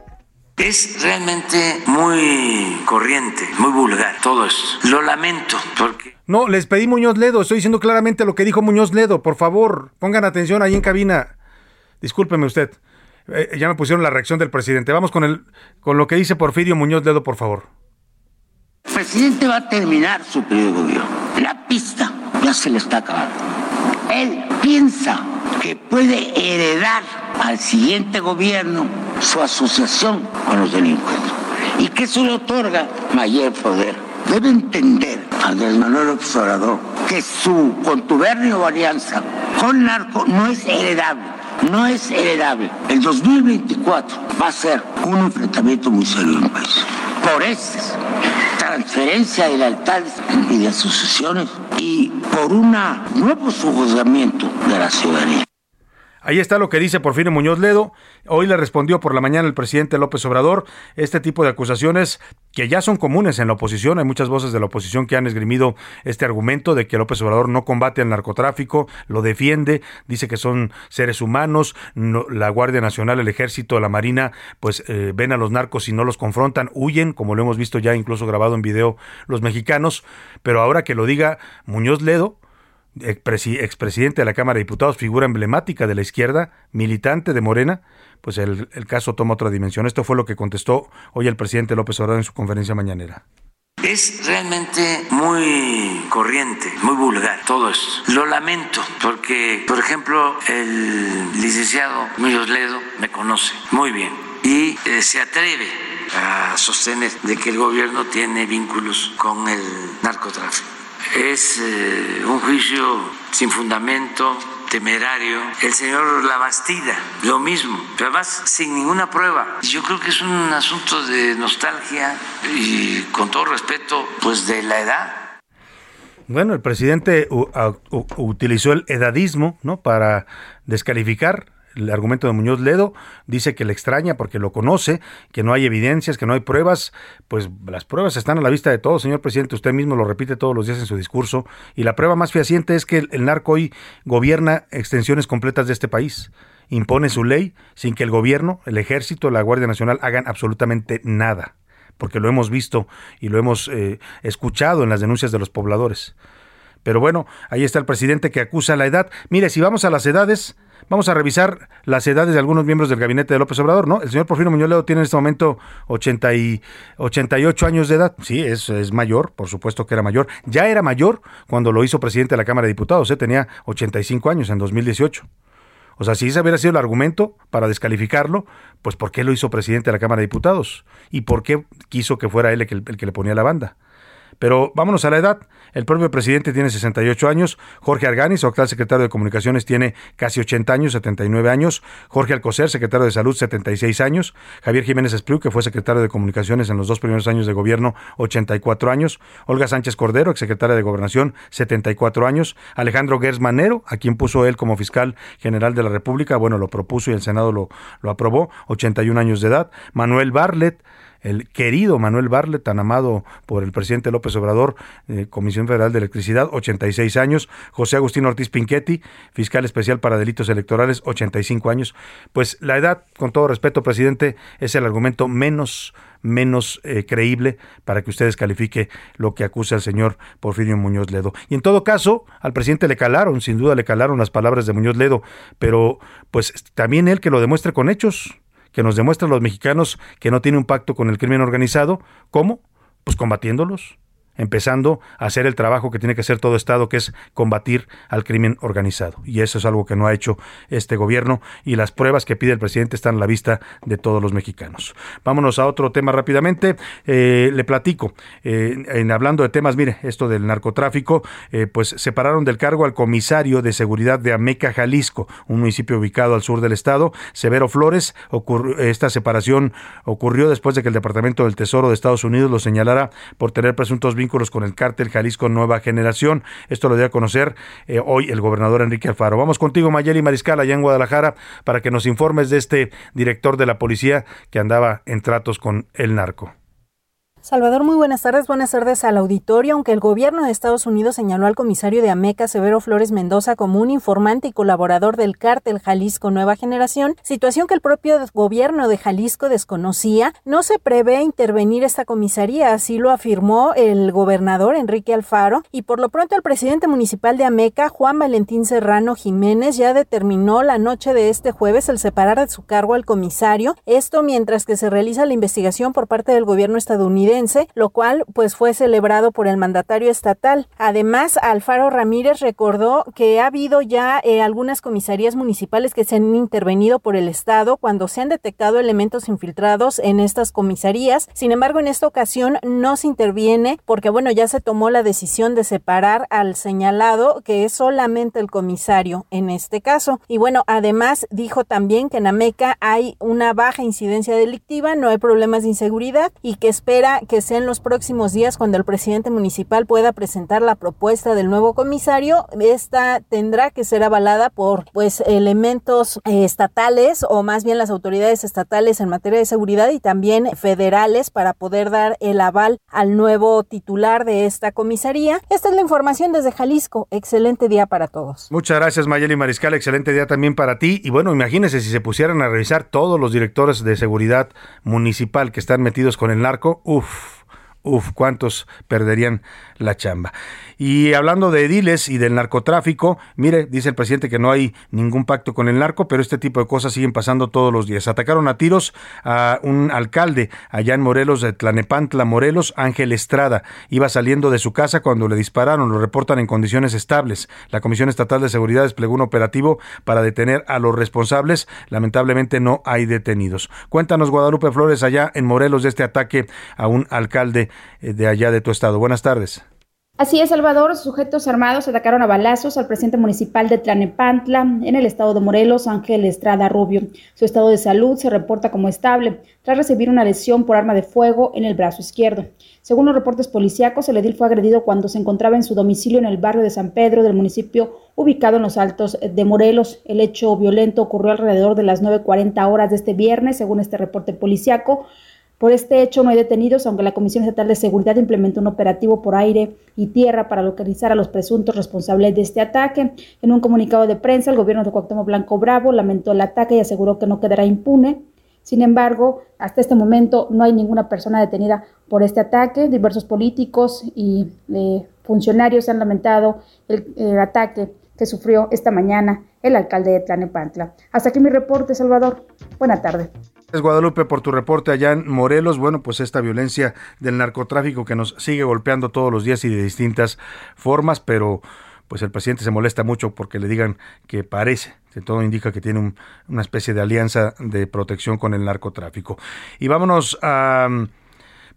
Es realmente muy corriente, muy vulgar todo esto. Lo lamento porque... No, les pedí Muñoz Ledo, estoy diciendo claramente lo que dijo Muñoz Ledo, por favor, pongan atención ahí en cabina. Discúlpeme usted, eh, ya me pusieron la reacción del presidente. Vamos con, el, con lo que dice Porfirio Muñoz Ledo, por favor. El presidente va a terminar su periodo de gobierno. La pista ya se le está acabando. Él piensa que puede heredar al siguiente gobierno su asociación con los delincuentes y que eso le otorga mayor poder. Debe entender Andrés Manuel Observador que su contubernio o alianza con narco no es heredable. No es heredable. El 2024 va a ser un enfrentamiento muy serio en el país. Por eso transferencia de lealtades y de asociaciones y por un nuevo sujuzgamiento de la ciudadanía. Ahí está lo que dice Porfirio Muñoz Ledo. Hoy le respondió por la mañana el presidente López Obrador este tipo de acusaciones que ya son comunes en la oposición. Hay muchas voces de la oposición que han esgrimido este argumento de que López Obrador no combate al narcotráfico, lo defiende, dice que son seres humanos, la Guardia Nacional, el Ejército, la Marina, pues eh, ven a los narcos y no los confrontan, huyen, como lo hemos visto ya incluso grabado en video los mexicanos. Pero ahora que lo diga Muñoz Ledo, expresidente de la Cámara de Diputados, figura emblemática de la izquierda, militante de Morena, pues el, caso toma otra dimensión. Esto fue lo que contestó hoy el presidente López Obrador en su conferencia mañanera. Es realmente muy corriente, muy vulgar todo esto. Lo lamento porque, por ejemplo, el licenciado Muñoz Ledo me conoce muy bien y eh, se atreve a sostener de que el gobierno tiene vínculos con el narcotráfico es eh, un juicio sin fundamento, temerario. El señor Labastida, lo mismo, pero además sin ninguna prueba. Yo creo que es un asunto de nostalgia y con todo respeto, pues de la edad. Bueno, el presidente utilizó el edadismo, ¿no? Para descalificar el argumento de Muñoz Ledo, dice que le extraña porque lo conoce, que no hay evidencias, que no hay pruebas, pues las pruebas están a la vista de todos, señor presidente, usted mismo lo repite todos los días en su discurso, y la prueba más fehaciente es que el, narco hoy gobierna extensiones completas de este país impone su ley sin que el gobierno, el ejército, la Guardia Nacional hagan absolutamente nada, porque lo hemos visto y lo hemos eh, escuchado en las denuncias de los pobladores. Pero bueno, ahí está el presidente que acusa la edad. Mire, si vamos a las edades, Vamos a revisar las edades de algunos miembros del gabinete de López Obrador, ¿no? El señor Porfirio Muñoz Ledo tiene en este momento 80 y 88 años de edad. Sí, es, mayor, por supuesto que era mayor. Ya era mayor cuando lo hizo presidente de la Cámara de Diputados, ¿eh? tenía 85 años en 2018. O sea, si ese hubiera sido el argumento para descalificarlo, pues ¿por qué lo hizo presidente de la Cámara de Diputados? ¿Y por qué quiso que fuera él el que, el que le ponía la banda? Pero vámonos a la edad. El propio presidente tiene 68 años. Jorge Arganis, actual secretario de Comunicaciones, tiene casi 80 años, 79 años. Jorge Alcocer, secretario de Salud, 76 años. Javier Jiménez Espriu, que fue secretario de Comunicaciones en los dos primeros años de gobierno, 84 años. Olga Sánchez Cordero, exsecretaria de Gobernación, 74 años. Alejandro Gers Manero, a quien puso él como fiscal general de la República, bueno, lo propuso y el Senado lo, lo aprobó, 81 años de edad. Manuel Barlet, el querido Manuel Barlet, tan amado por el presidente López Obrador, eh, Comisión Federal de Electricidad, 86 años, José Agustín Ortiz Pinchetti, fiscal especial para delitos electorales, 85 años. Pues la edad, con todo respeto, presidente, es el argumento menos menos eh, creíble para que usted descalifique lo que acusa el señor Porfirio Muñoz Ledo. Y en todo caso, al presidente le calaron, sin duda le calaron las palabras de Muñoz Ledo, pero pues también él que lo demuestre con hechos que nos demuestran los mexicanos que no tiene un pacto con el crimen organizado. ¿Cómo? Pues combatiéndolos. Empezando a hacer el trabajo que tiene que hacer todo Estado, que es combatir al crimen organizado. Y eso es algo que no ha hecho este gobierno y las pruebas que pide el presidente están a la vista de todos los mexicanos. Vámonos a otro tema rápidamente. Eh, le platico, eh, en hablando de temas, mire, esto del narcotráfico, eh, pues separaron del cargo al comisario de seguridad de Ameca, Jalisco, un municipio ubicado al sur del estado, Severo Flores. esta separación ocurrió después de que el Departamento del Tesoro de Estados Unidos lo señalara por tener presuntos vínculos vínculos con el cártel Jalisco Nueva Generación. Esto lo dio a conocer eh, hoy el gobernador Enrique Alfaro. Vamos contigo, Mayeli Mariscal, allá en Guadalajara, para que nos informes de este director de la policía que andaba en tratos con el narco. Salvador, muy buenas tardes. Buenas tardes al auditorio. Aunque el gobierno de Estados Unidos señaló al comisario de Ameca, Severo Flores Mendoza, como un informante y colaborador del cártel Jalisco Nueva Generación, situación que el propio gobierno de Jalisco desconocía, no se prevé intervenir esta comisaría. Así lo afirmó el gobernador Enrique Alfaro. Y por lo pronto, el presidente municipal de Ameca, Juan Valentín Serrano Jiménez, ya determinó la noche de este jueves el separar de su cargo al comisario. Esto mientras que se realiza la investigación por parte del gobierno estadounidense lo cual pues fue celebrado por el mandatario estatal. Además, Alfaro Ramírez recordó que ha habido ya eh, algunas comisarías municipales que se han intervenido por el Estado cuando se han detectado elementos infiltrados en estas comisarías. Sin embargo, en esta ocasión no se interviene porque, bueno, ya se tomó la decisión de separar al señalado, que es solamente el comisario en este caso. Y bueno, además dijo también que en Ameca hay una baja incidencia delictiva, no hay problemas de inseguridad y que espera que sea en los próximos días cuando el presidente municipal pueda presentar la propuesta del nuevo comisario. Esta tendrá que ser avalada por pues elementos eh, estatales o más bien las autoridades estatales en materia de seguridad y también federales para poder dar el aval al nuevo titular de esta comisaría. Esta es la información desde Jalisco. Excelente día para todos. Muchas gracias Mayeli Mariscal. Excelente día también para ti. Y bueno, imagínense si se pusieran a revisar todos los directores de seguridad municipal que están metidos con el narco. Uf Uf, ¿cuántos perderían la chamba? Y hablando de ediles y del narcotráfico, mire, dice el presidente que no hay ningún pacto con el narco, pero este tipo de cosas siguen pasando todos los días. Atacaron a tiros a un alcalde allá en Morelos, de Tlanepantla, Morelos, Ángel Estrada. Iba saliendo de su casa cuando le dispararon, lo reportan en condiciones estables. La Comisión Estatal de Seguridad desplegó un operativo para detener a los responsables. Lamentablemente no hay detenidos. Cuéntanos, Guadalupe Flores, allá en Morelos, de este ataque a un alcalde eh, de allá de tu estado. Buenas tardes. Así es, Salvador. Sujetos armados atacaron a balazos al presidente municipal de Tlanepantla, en el estado de Morelos, Ángel Estrada Rubio. Su estado de salud se reporta como estable, tras recibir una lesión por arma de fuego en el brazo izquierdo. Según los reportes policíacos, el edil fue agredido cuando se encontraba en su domicilio en el barrio de San Pedro del municipio ubicado en los Altos de Morelos. El hecho violento ocurrió alrededor de las 9.40 horas de este viernes, según este reporte policíaco. Por este hecho no hay detenidos, aunque la Comisión Estatal de Seguridad implementó un operativo por aire y tierra para localizar a los presuntos responsables de este ataque. En un comunicado de prensa, el gobierno de Cuauhtémoc Blanco Bravo lamentó el ataque y aseguró que no quedará impune. Sin embargo, hasta este momento no hay ninguna persona detenida por este ataque. Diversos políticos y eh, funcionarios han lamentado el, el ataque que sufrió esta mañana el alcalde de Tlanepantla. Hasta aquí mi reporte, Salvador. Buena tarde. Gracias Guadalupe por tu reporte allá en Morelos. Bueno, pues esta violencia del narcotráfico que nos sigue golpeando todos los días y de distintas formas, pero pues el presidente se molesta mucho porque le digan que parece, que todo indica que tiene una especie de alianza de protección con el narcotráfico. Y vámonos a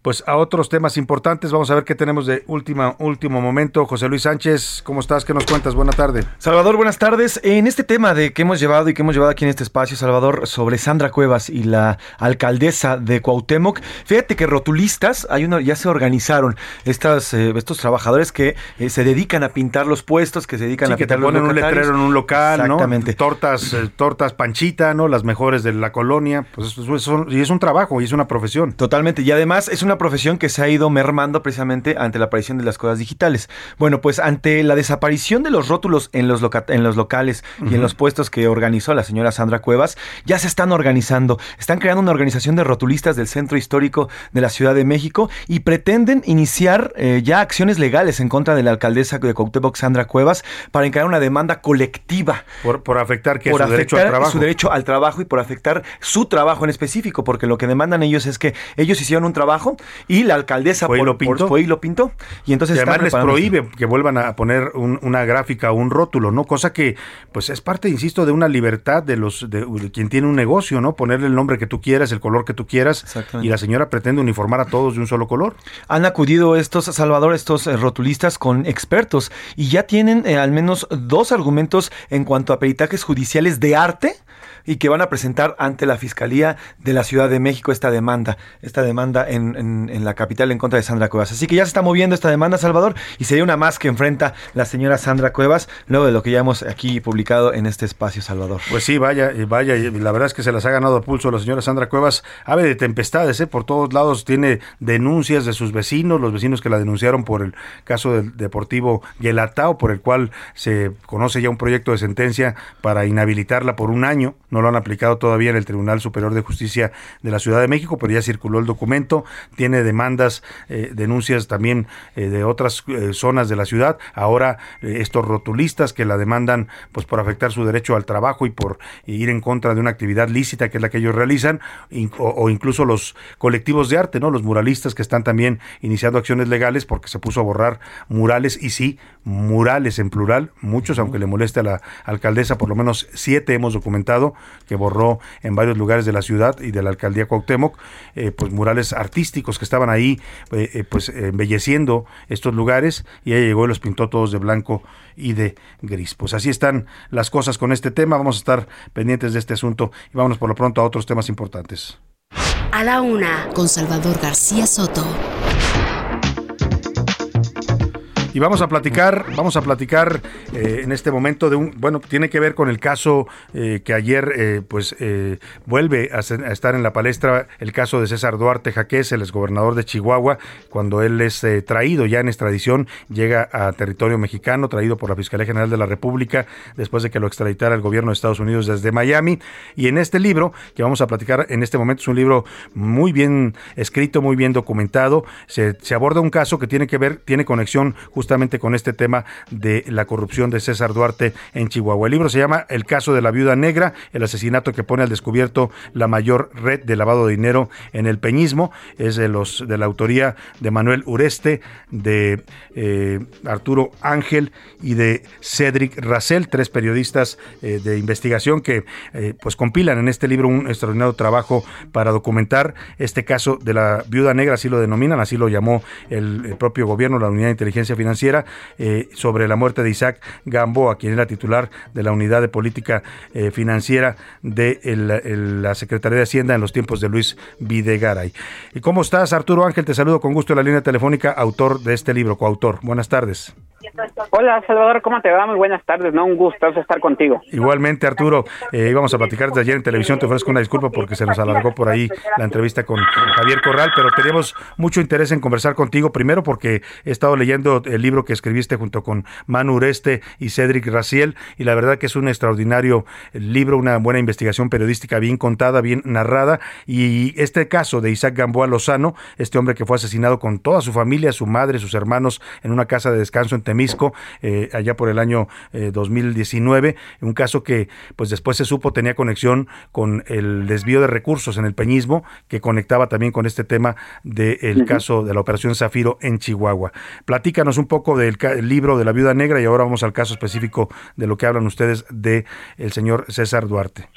pues a otros temas importantes. Vamos a ver qué tenemos de última, último momento. José Luis Sánchez, ¿cómo estás? ¿Qué nos cuentas? Buena tarde. Salvador, buenas tardes. En este tema de que hemos llevado y que hemos llevado aquí en este espacio, Salvador, sobre Sandra Cuevas y la alcaldesa de Cuauhtémoc, fíjate que rotulistas, hay una, ya se organizaron estas, eh, estos trabajadores que eh, se dedican a pintar los puestos, que se dedican a que pintar te ponen un letrero en un local, Exactamente. ¿no? Tortas, eh, tortas panchita, ¿no? Las mejores de la colonia. Pues eso, eso- y es un trabajo y es una profesión. Totalmente. Y además es una profesión que se ha ido mermando precisamente ante la aparición de las cosas digitales. Bueno, pues ante la desaparición de los rótulos en los, loca- en los locales y en los puestos que organizó la señora Sandra Cuevas, ya se están organizando. Están creando una organización de rotulistas del Centro Histórico de la Ciudad de México y pretenden iniciar eh, ya acciones legales en contra de la alcaldesa de Cuauhtémoc, Sandra Cuevas, para encarar una demanda colectiva. Por, por afectar que por su derecho al trabajo. su derecho al trabajo y por afectar su trabajo en específico, porque lo que demandan ellos es que ellos hicieron un trabajo y la alcaldesa Fue y lo por- pintó. fue y lo pintó. Y entonces Y además les prohíbe que vuelvan a poner un- una gráfica o un rótulo, ¿no? Cosa que, pues, es parte, insisto, de una libertad de los de, de quien tiene un negocio, ¿no? Ponerle el nombre que tú quieras, el color que tú quieras. Y la señora pretende uniformar a todos de un solo color. Han acudido estos, Salvador, estos eh, rotulistas con expertos y ya tienen eh, al menos dos argumentos en cuanto a peritajes judiciales de arte y que van a presentar ante la Fiscalía de la Ciudad de México esta demanda, esta demanda en, en- la capital en contra de Sandra Cuevas. Así que ya se está moviendo esta demanda, Salvador, y sería una más que enfrenta la señora Sandra Cuevas, luego de lo que ya hemos aquí publicado en este espacio, Salvador. Pues sí, vaya, y vaya, y la verdad es que se las ha ganado a pulso la señora Sandra Cuevas. Ave de tempestades, ¿eh? Por todos lados tiene denuncias de sus vecinos, los vecinos que la denunciaron por el caso del Deportivo Guelatao, por el cual se conoce ya un proyecto de sentencia para inhabilitarla por un año. No lo han aplicado todavía en el Tribunal Superior de Justicia de la Ciudad de México, pero ya circuló el documento. Tiene demandas, eh, denuncias también eh, de otras eh, zonas de la ciudad. Ahora estos rotulistas que la demandan pues por afectar su derecho al trabajo y por ir en contra de una actividad lícita que es la que ellos realizan, in- o, o incluso los colectivos de arte, ¿no? Los muralistas que están también iniciando acciones legales porque se puso a borrar murales y sí, murales en plural, muchos, aunque le moleste a la alcaldesa, por lo menos siete hemos documentado que borró en varios lugares de la ciudad y de la alcaldía Cuauhtémoc, eh, pues murales artísticos que estaban ahí, eh, eh, pues embelleciendo estos lugares y ella llegó y los pintó todos de blanco y de gris. Pues así están las cosas con este tema, vamos a estar pendientes de este asunto y vámonos por lo pronto a otros temas importantes. A la una, con Salvador García Soto. Y vamos a platicar, vamos a platicar eh, en este momento de un, bueno, tiene que ver con el caso eh, que ayer, eh, pues, eh, vuelve a, estar en la palestra, el caso de César Duarte Jaquez, el exgobernador de Chihuahua, cuando él es traído ya en extradición, llega a territorio mexicano, traído por la Fiscalía General de la República, después de que lo extraditara el gobierno de Estados Unidos desde Miami. Y en este libro, que vamos a platicar en este momento, es un libro muy bien escrito, muy bien documentado, se, se aborda un caso que tiene que ver, tiene conexión justamente con este tema de la corrupción de César Duarte en Chihuahua. El libro se llama El caso de la viuda negra, el asesinato que pone al descubierto la mayor red de lavado de dinero en el peñismo. Es de los de la autoría de Manuel Ureste, de eh, Arturo Ángel y de Cedric Racel, tres periodistas eh, de investigación que eh, pues compilan en este libro un extraordinario trabajo para documentar este caso de la viuda negra, así lo denominan, así lo llamó el, el propio gobierno, la Unidad de Inteligencia Financiera, eh, sobre la muerte de Isaac Gamboa, quien era titular de la Unidad de Política eh, Financiera de el- el- la Secretaría de Hacienda en los tiempos de Luis Videgaray. ¿Y cómo estás, Arturo Ángel? Te saludo con gusto en la línea telefónica, autor de este libro, coautor. Buenas tardes. Hola Salvador, ¿cómo te va? Muy buenas tardes, ¿no? Un gusto estar contigo. Igualmente, Arturo, eh, íbamos a platicar de ayer en televisión. Te ofrezco una disculpa porque se nos alargó por ahí la entrevista con Javier Corral, pero teníamos mucho interés en conversar contigo. Primero, porque he estado leyendo el libro que escribiste junto con Manu Ureste y Cedric Raciel, y la verdad que es un extraordinario libro, una buena investigación periodística bien contada, bien narrada. Y este caso de Isaac Gamboa Lozano, este hombre que fue asesinado con toda su familia, su madre, sus hermanos, en una casa de descanso en Temisco, eh, allá por el año eh, 2019, un caso que pues después se supo tenía conexión con el desvío de recursos en el peñismo, que conectaba también con este tema del Ujú. caso de la operación Zafiro en Chihuahua. Platícanos un poco del libro de la viuda negra y ahora vamos al caso específico de lo que hablan ustedes de el señor César Duarte.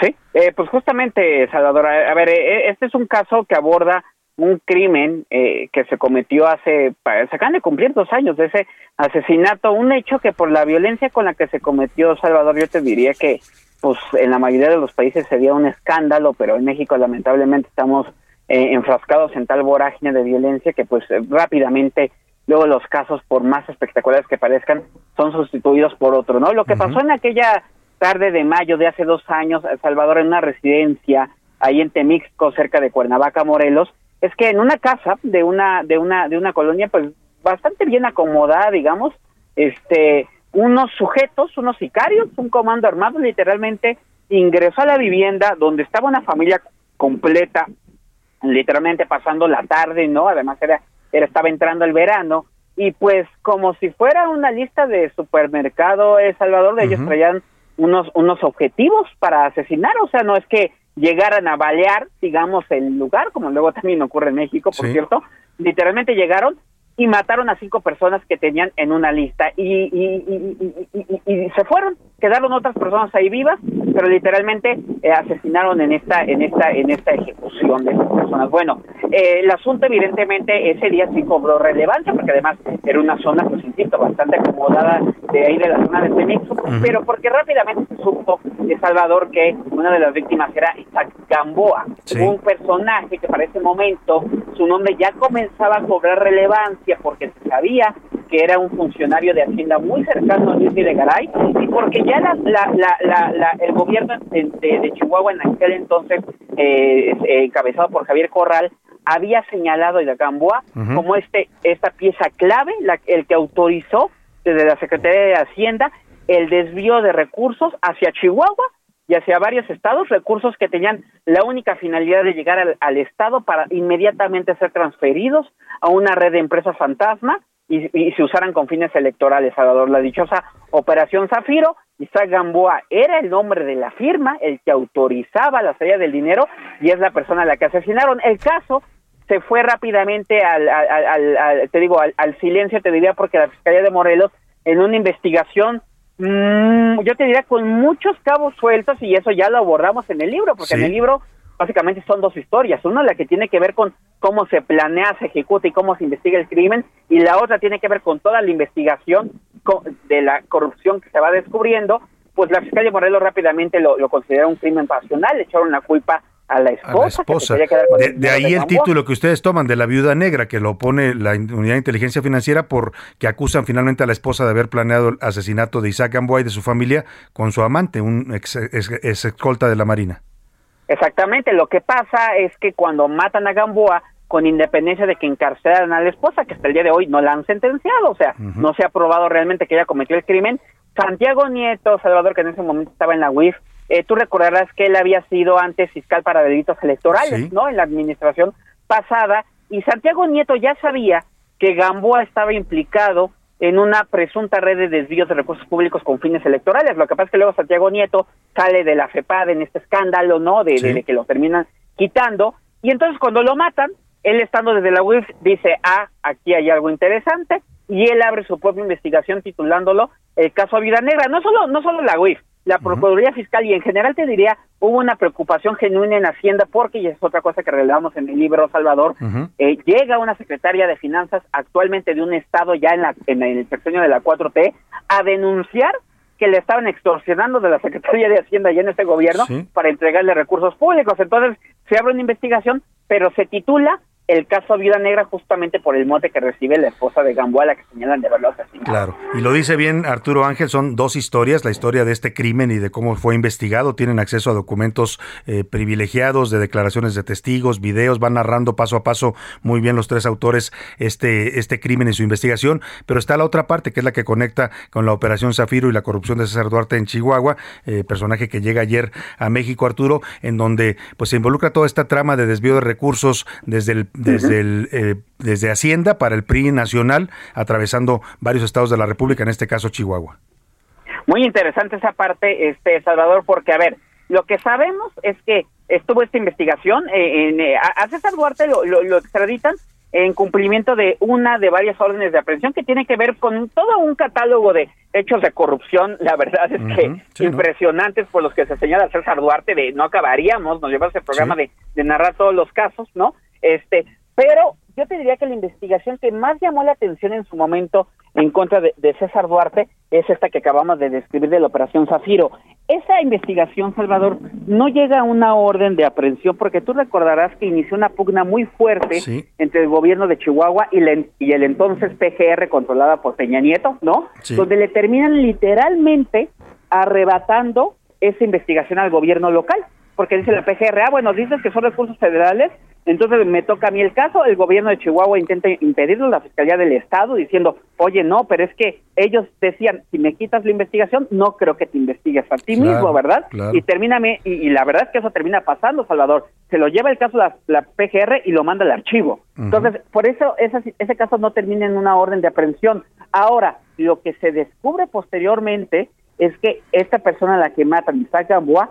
Sí, eh, pues justamente, Salvador, a, ver, eh, este es un caso que aborda un crimen eh, que se cometió hace, se acaban de cumplir dos años de ese asesinato, un hecho que por la violencia con la que se cometió, Salvador, yo te diría que pues en la mayoría de los países sería un escándalo, pero en México lamentablemente estamos eh, enfrascados en tal vorágine de violencia que pues eh, rápidamente luego los casos, por más espectaculares que parezcan, son sustituidos por otro, ¿no? Lo que pasó en aquella tarde de mayo de hace dos años, eh, Salvador, en una residencia ahí en Temixco, cerca de Cuernavaca, Morelos, es que en una casa de una de una de una colonia, pues bastante bien acomodada, digamos, este, unos sujetos, unos sicarios, un comando armado, literalmente ingresó a la vivienda donde estaba una familia completa, literalmente pasando la tarde, ¿no? Además era, era estaba entrando el verano y pues como si fuera una lista de supermercado El Salvador, ellos Ujú. traían unos unos objetivos para asesinar, o sea, no es que llegaran a balear, digamos, el lugar, como luego también ocurre en México, por Sí. cierto, literalmente llegaron y mataron a cinco personas que tenían en una lista. Y, y- se fueron quedaron otras personas ahí vivas pero literalmente eh, asesinaron en esta en esta en esta ejecución de estas personas. Bueno eh, el asunto evidentemente ese día sí cobró relevancia porque además era una zona pues insisto bastante acomodada de ahí de la zona de Temixco pero porque rápidamente se supo de Salvador que una de las víctimas era Isaac Gamboa Sí. un personaje que para ese momento su nombre ya comenzaba a cobrar relevancia porque se sabía que era un funcionario de Hacienda muy cercano a Luis Videgaray y porque ya la, la, la, el gobierno de, de- de Chihuahua en aquel entonces, eh, eh, encabezado por Javier Corral, había señalado a Gamboa como este esta pieza clave, la, el que autorizó desde la Secretaría de Hacienda el desvío de recursos hacia Chihuahua y hacia varios estados, recursos que tenían la única finalidad de llegar al, al estado para inmediatamente ser transferidos a una red de empresas fantasma y, se usaran con fines electorales, Salvador. La dichosa Operación Zafiro, Isaac Gamboa era el nombre de la firma, el que autorizaba la salida del dinero y es la persona a la que asesinaron. El caso se fue rápidamente al, al- al- al- te digo, al silencio, te diría, porque la Fiscalía de Morelos, en una investigación, mm, yo te diría, con muchos cabos sueltos, y eso ya lo abordamos en el libro, porque Sí. en el libro básicamente son dos historias. Una la que tiene que ver con cómo se planea, se ejecuta y cómo se investiga el crimen, y la otra tiene que ver con toda la investigación de la corrupción que se va descubriendo. Pues la Fiscalía Morelos rápidamente lo, lo consideró un crimen pasional, le echaron la culpa a la a esposa. la que se esposa. quería quedar con De, el de dinero ahí de el título que ustedes toman de la viuda negra, que lo pone la Unidad de Inteligencia Financiera por que acusan finalmente a la esposa de haber planeado el asesinato de Isaac Gamboa y de su familia con su amante, un ex, ex- ex escolta de la Marina. Exactamente, lo que pasa es que cuando matan a Gamboa, con independencia de que encarcelaran a la esposa, que hasta el día de hoy no la han sentenciado, o sea, no se ha probado realmente que ella cometió el crimen. Santiago Nieto, Salvador, que en ese momento estaba en la UIF, eh, tú recordarás que él había sido antes fiscal para delitos electorales, Sí. ¿no? En la administración pasada, y Santiago Nieto ya sabía que Gamboa estaba implicado en una presunta red de desvíos de recursos públicos con fines electorales. Lo que pasa es que luego Santiago Nieto sale de la FEPAD en este escándalo, ¿no? De, de- Sí. de que lo terminan quitando. Y entonces cuando lo matan, él estando desde la UIF dice, ah, aquí hay algo interesante, y él abre su propia investigación titulándolo el caso Vida Negra. No solo, no solo la UIF, la Procuraduría Fiscal y en general te diría, hubo una preocupación genuina en Hacienda porque, y es otra cosa que relevamos en el libro, Salvador, eh, llega una secretaria de finanzas actualmente de un estado ya en, la, en el sexenio de la 4T a denunciar que le estaban extorsionando de la Secretaría de Hacienda ya en este gobierno Sí. para entregarle recursos públicos. Entonces se abre una investigación, pero se titula el caso Vida Negra justamente por el mote que recibe la esposa de Gamboa, la que señalan de haberlo. Claro, y lo dice bien Arturo Ángel, son dos historias, la historia de este crimen y de cómo fue investigado, tienen acceso a documentos eh, privilegiados de declaraciones de testigos, videos, van narrando paso a paso muy bien los tres autores este, este crimen y su investigación, pero está la otra parte que es la que conecta con la operación Zafiro y la corrupción de César Duarte en Chihuahua, eh, personaje que llega ayer a México, Arturo, en donde pues se involucra toda esta trama de desvío de recursos desde el, desde el, eh, desde Hacienda para el PRI nacional, atravesando varios estados de la República, en este caso Chihuahua. Muy interesante esa parte, este Salvador, porque a ver, lo que sabemos es que estuvo esta investigación, eh, en, eh, a César Duarte lo, lo- lo extraditan en cumplimiento de una de varias órdenes de aprehensión que tiene que ver con todo un catálogo de hechos de corrupción, la verdad es que impresionantes por los que se señala César Duarte, de no acabaríamos, nos llevamos el programa Sí. de, de narrar todos los casos, ¿no? Este, pero yo te diría que la investigación que más llamó la atención en su momento en contra de, de César Duarte es esta que acabamos de describir de la Operación Zafiro. Esa investigación, Salvador, no llega a una orden de aprehensión porque tú recordarás que inició una pugna muy fuerte Sí. entre el gobierno de Chihuahua y, la- y el entonces PGR controlada por Peña Nieto, ¿no? Sí. Donde le terminan literalmente arrebatando esa investigación al gobierno local. Porque dice la PGR, ah, bueno, dices que son recursos federales, entonces me toca a mí el caso, el gobierno de Chihuahua intenta impedirlo, la Fiscalía del Estado, diciendo, oye, no, pero es que ellos decían, si me quitas la investigación, no creo que te investigues a ti Claro, mismo, ¿verdad? claro. Y termina, y, y la verdad es que eso termina pasando, Salvador. Se lo lleva el caso la, la PGR y lo manda al archivo. Entonces, por eso esa- ese caso no termina en una orden de aprehensión. Ahora, lo que se descubre posteriormente es que esta persona a la que matan, Isaac Gamboa,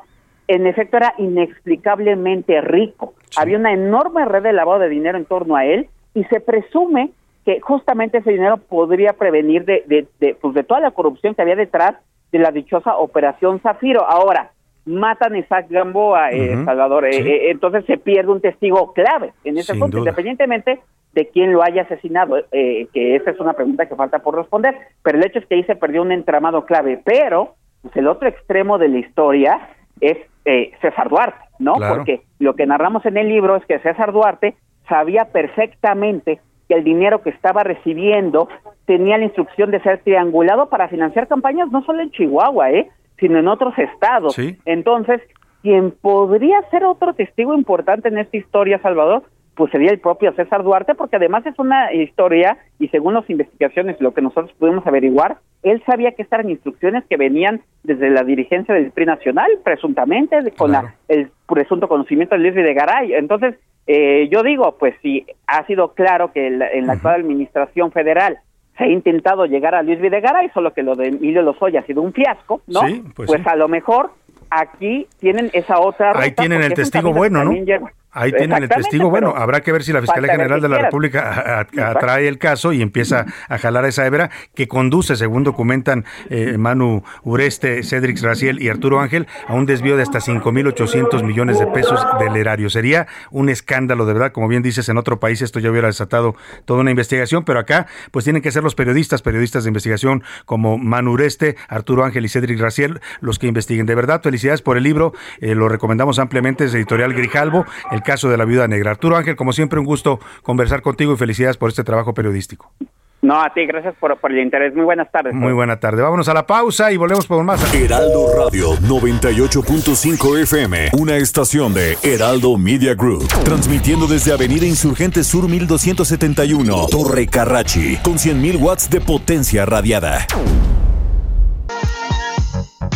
en efecto era inexplicablemente rico. Había una enorme red de lavado de dinero en torno a él y se presume que justamente ese dinero podría prevenir de, de, de, pues de toda la corrupción que había detrás de la dichosa operación Zafiro. Ahora, matan a Isaac Gamboa, eh, Salvador, eh, sí. eh, entonces se pierde un testigo clave en ese Sin punto, duda. independientemente de quién lo haya asesinado, eh, que esa es una pregunta que falta por responder, pero el hecho es que ahí se perdió un entramado clave, pero pues, el otro extremo de la historia es eh, César Duarte, ¿no? Claro. Porque lo que narramos en el libro es que César Duarte sabía perfectamente que el dinero que estaba recibiendo tenía la instrucción de ser triangulado para financiar campañas no solo en Chihuahua, ¿eh? sino en otros estados. Sí. Entonces, quien podría ser otro testigo importante en esta historia, Salvador, pues sería el propio César Duarte, porque además es una historia, y según las investigaciones, lo que nosotros pudimos averiguar, él sabía que estas eran instrucciones que venían desde la dirigencia del PRI nacional, presuntamente, con la- el presunto conocimiento de Luis Videgaray. Entonces, eh, yo digo, pues si ha sido claro que en la, en la actual administración federal se ha intentado llegar a Luis Videgaray, solo que lo de Emilio Lozoya ha sido un fiasco, ¿no? Sí, pues sí. a lo mejor aquí tienen esa otra Ahí tienen el testigo bueno, ¿no? lleva- Ahí tienen el testigo bueno. Habrá que ver si la Fiscalía General de la. República atrae el caso y empieza a jalar esa hebra que conduce, según documentan eh, Manu Ureste, Cedric Raciel y Arturo Ángel, a un desvío de hasta 5.800 millones de pesos del erario. Sería un escándalo, de verdad. Como bien dices, en otro país esto ya hubiera desatado toda una investigación, pero acá pues tienen que ser los periodistas, periodistas de investigación como Manu Ureste, Arturo Ángel y Cedric Raciel los que investiguen. De verdad, felicidades por el libro. eh, lo recomendamos ampliamente. Es editorial Grijalvo, el caso de la viuda negra. Arturo Ángel, como siempre, un gusto conversar contigo y felicidades por este trabajo periodístico. No, a ti, gracias por, por el interés. Muy buenas tardes. Muy buena tarde. Vámonos a la pausa y volvemos por más. Heraldo Radio 98.5 FM, una estación de Heraldo Media Group, transmitiendo desde Avenida Insurgente Sur 1271, Torre Carrachi, con 100.000 watts de potencia radiada.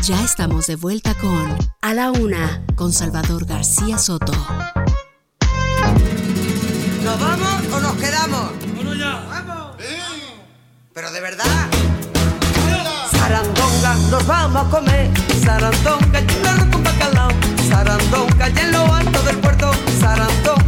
Ya estamos de vuelta con A la Una con Salvador García Soto. ¿Nos vamos o nos quedamos? Bueno, ya. ¡Vamos! Pero de verdad. Sarandonga, nos vamos a comer. Sarandonga, arroz con bacalao. Sarandonga, y en lo alto del puerto. Sarandonga,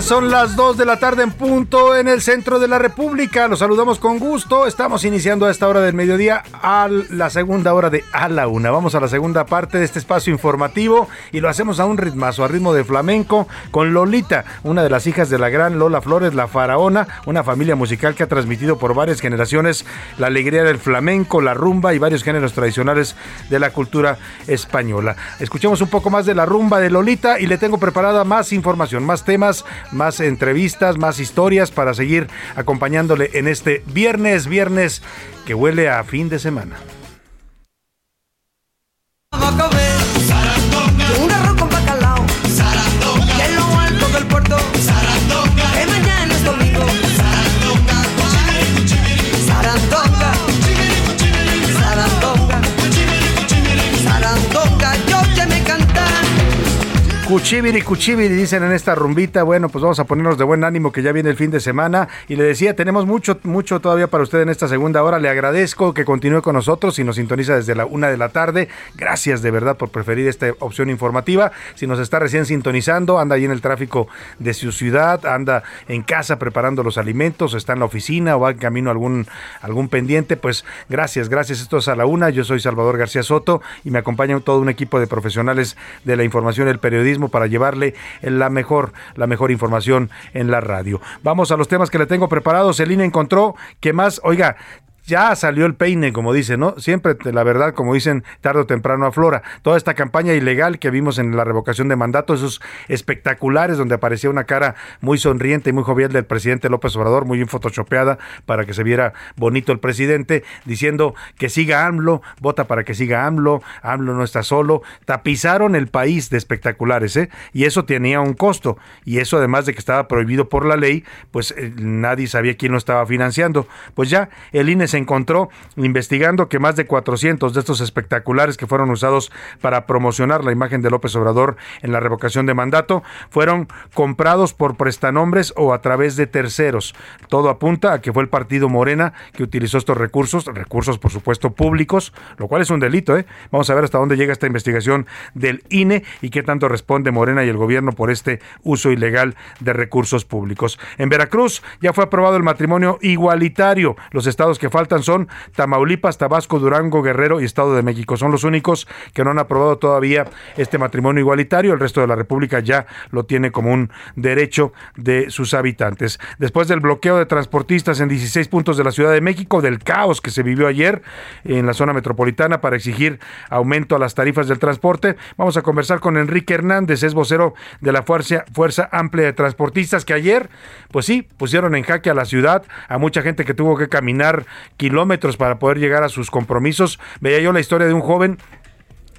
Son las 2 de la tarde en punto en el centro de la República. Los saludamos con gusto. Estamos iniciando a esta hora del mediodía a la segunda hora de A la Una. Vamos a la segunda parte de este espacio informativo y lo hacemos a un ritmazo, a ritmo de flamenco, con Lolita, una de las hijas de la gran Lola Flores, la faraona, una familia musical que ha transmitido por varias generaciones la alegría del flamenco, la rumba y varios géneros tradicionales de la cultura española. Escuchemos un poco más de la rumba de Lolita y le tengo preparada más información, más temas, más entrevistas, más historias para seguir acompañándole en este viernes, viernes que huele a fin de semana. Cuchibiri, cuchibiri, dicen en esta rumbita. Bueno, pues vamos a ponernos de buen ánimo que ya viene el fin de semana. Y le decía, tenemos mucho, mucho todavía para usted en esta segunda hora. Le agradezco que continúe con nosotros y nos sintoniza desde la una de la tarde. Gracias de verdad por preferir esta opción informativa. Si nos está recién sintonizando, anda ahí en el tráfico de su ciudad, anda en casa preparando los alimentos, está en la oficina o va en camino algún, algún pendiente, pues gracias, gracias. Esto es a la una. Yo soy Salvador García Soto y me acompaña todo un equipo de profesionales de la información el periodismo para llevarle la mejor, la mejor información en la radio. Vamos a los temas que le tengo preparados. Celina encontró que más, oiga, ya salió el peine, como dicen, ¿no? Siempre la verdad, como dicen, tarde o temprano aflora. Toda esta campaña ilegal que vimos en la revocación de mandato, esos espectaculares donde aparecía una cara muy sonriente y muy jovial del presidente López Obrador, muy bien photoshopeada para que se viera bonito el presidente, diciendo que siga AMLO, vota para que siga AMLO, AMLO no está solo. Tapizaron el país de espectaculares, ¿eh? Y eso tenía un costo. Y eso además de que estaba prohibido por la ley, pues eh, nadie sabía quién lo estaba financiando. Pues ya el INE se encontró investigando que más de 400 de estos espectaculares que fueron usados para promocionar la imagen de López Obrador en la revocación de mandato fueron comprados por prestanombres o a través de terceros. Todo apunta a que fue el partido Morena que utilizó estos recursos, recursos por supuesto públicos, lo cual es un delito. ¿eh? Vamos a ver hasta dónde llega esta investigación del INE y qué tanto responde Morena y el gobierno por este uso ilegal de recursos públicos. En Veracruz ya fue aprobado el matrimonio igualitario. Los estados que faltan son Tamaulipas, Tabasco, Durango, Guerrero y Estado de México. Son los únicos que no han aprobado todavía este matrimonio igualitario. El resto de la República ya lo tiene como un derecho de sus habitantes. Después del bloqueo de transportistas en 16 puntos de la Ciudad de México, del caos que se vivió ayer en la zona metropolitana para exigir aumento a las tarifas del transporte, vamos a conversar con Enrique Hernández, es vocero de la Fuerza, Fuerza Amplia de Transportistas, que ayer, pues sí, pusieron en jaque a la ciudad, a mucha gente que tuvo que caminar kilómetros para poder llegar a sus compromisos. Veía yo la historia de un joven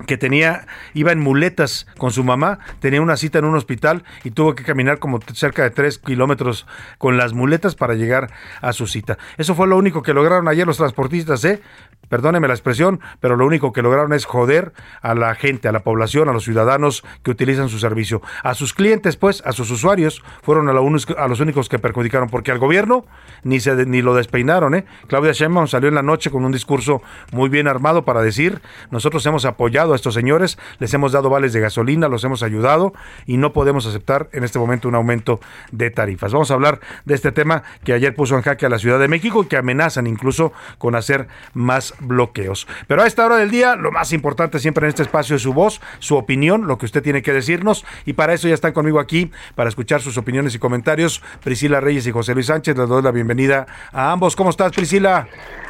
que tenía, iba en muletas con su mamá, tenía una cita en un hospital y tuvo que caminar como cerca de tres kilómetros con las muletas para llegar a su cita. Eso fue lo único que lograron ayer los transportistas, ¿eh? Perdóneme la expresión, pero lo único que lograron es joder a la gente, a la población, a los ciudadanos que utilizan su servicio. A sus clientes, pues, a sus usuarios, fueron a, a los únicos que perjudicaron, porque al gobierno ni, se, ni lo despeinaron, ¿eh? Claudia Sheinbaum salió en la noche con un discurso muy bien armado para decir, nosotros hemos apoyado a estos señores, les hemos dado vales de gasolina, los hemos ayudado y no podemos aceptar en este momento un aumento de tarifas. Vamos a hablar de este tema que ayer puso en jaque a la Ciudad de México y que amenazan incluso con hacer más bloqueos. Pero a esta hora del día, lo más importante siempre en este espacio es su voz, su opinión, lo que usted tiene que decirnos y para eso ya están conmigo aquí para escuchar sus opiniones y comentarios Priscila Reyes y José Luis Sánchez. Les doy la bienvenida a ambos. ¿Cómo estás, Priscila?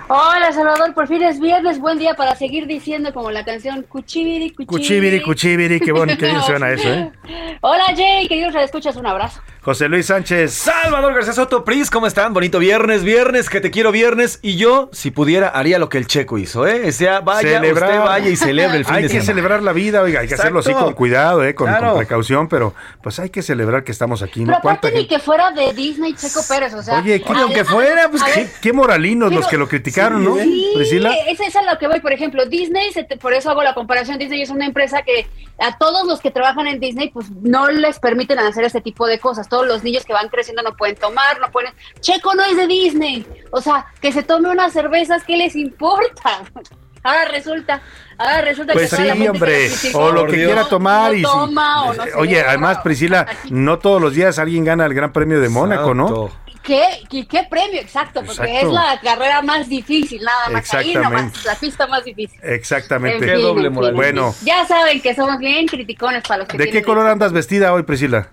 Hola Salvador, por fin es viernes, buen día para seguir diciendo como la canción Cuchibiri, Cuchibiri. Cuchibiri, cuchibiri, qué bueno, qué bien suena eso, ¿eh? Hola Jay, queridos escuchas, un abrazo. José Luis Sánchez. Salvador García Soto, Pris, ¿cómo están? Bonito viernes, viernes, que te quiero viernes. Y yo, si pudiera, haría lo que el checo hizo, ¿eh? O sea, vaya, usted vaya y celebre el fin hay de que semana. celebrar la vida, oiga, hay que hacerlo así con cuidado, ¿eh? con, Claro. con precaución, pero pues hay que celebrar que estamos aquí, Pero ¿no? ¿Cuánta aparte ni que fuera de Disney Checo Pérez, o sea. Oye, que aunque fuera, pues qué, moralinos los pero- que lo criticaron, ¿no? Sí, Priscila. es, es a lo que voy. Por ejemplo, Disney, se te- por eso hago la comparación. Disney es una empresa que a todos los que trabajan en Disney, pues no les permiten hacer este tipo de cosas. Todos los niños que van creciendo no pueden tomar, no pueden. Checo no es de Disney. O sea, que se tome unas cervezas, ¿qué les importa? Ahora resulta, ahora resulta Pues que la sí, gente hombre, que o lo que quiera tomar no y toma, o no se Oye, además Priscila, no todos los días alguien gana el Gran Premio de Mónaco, ¿no? ¿Qué, qué, qué premio? Exacto, porque Exacto. es la carrera más difícil, nada más. Ahí Exactamente. nomás, la pista más difícil. Exactamente. En fin, en fin. Bueno, Ya saben que somos bien criticones para los que ¿de qué color andas vestida hoy, Priscila?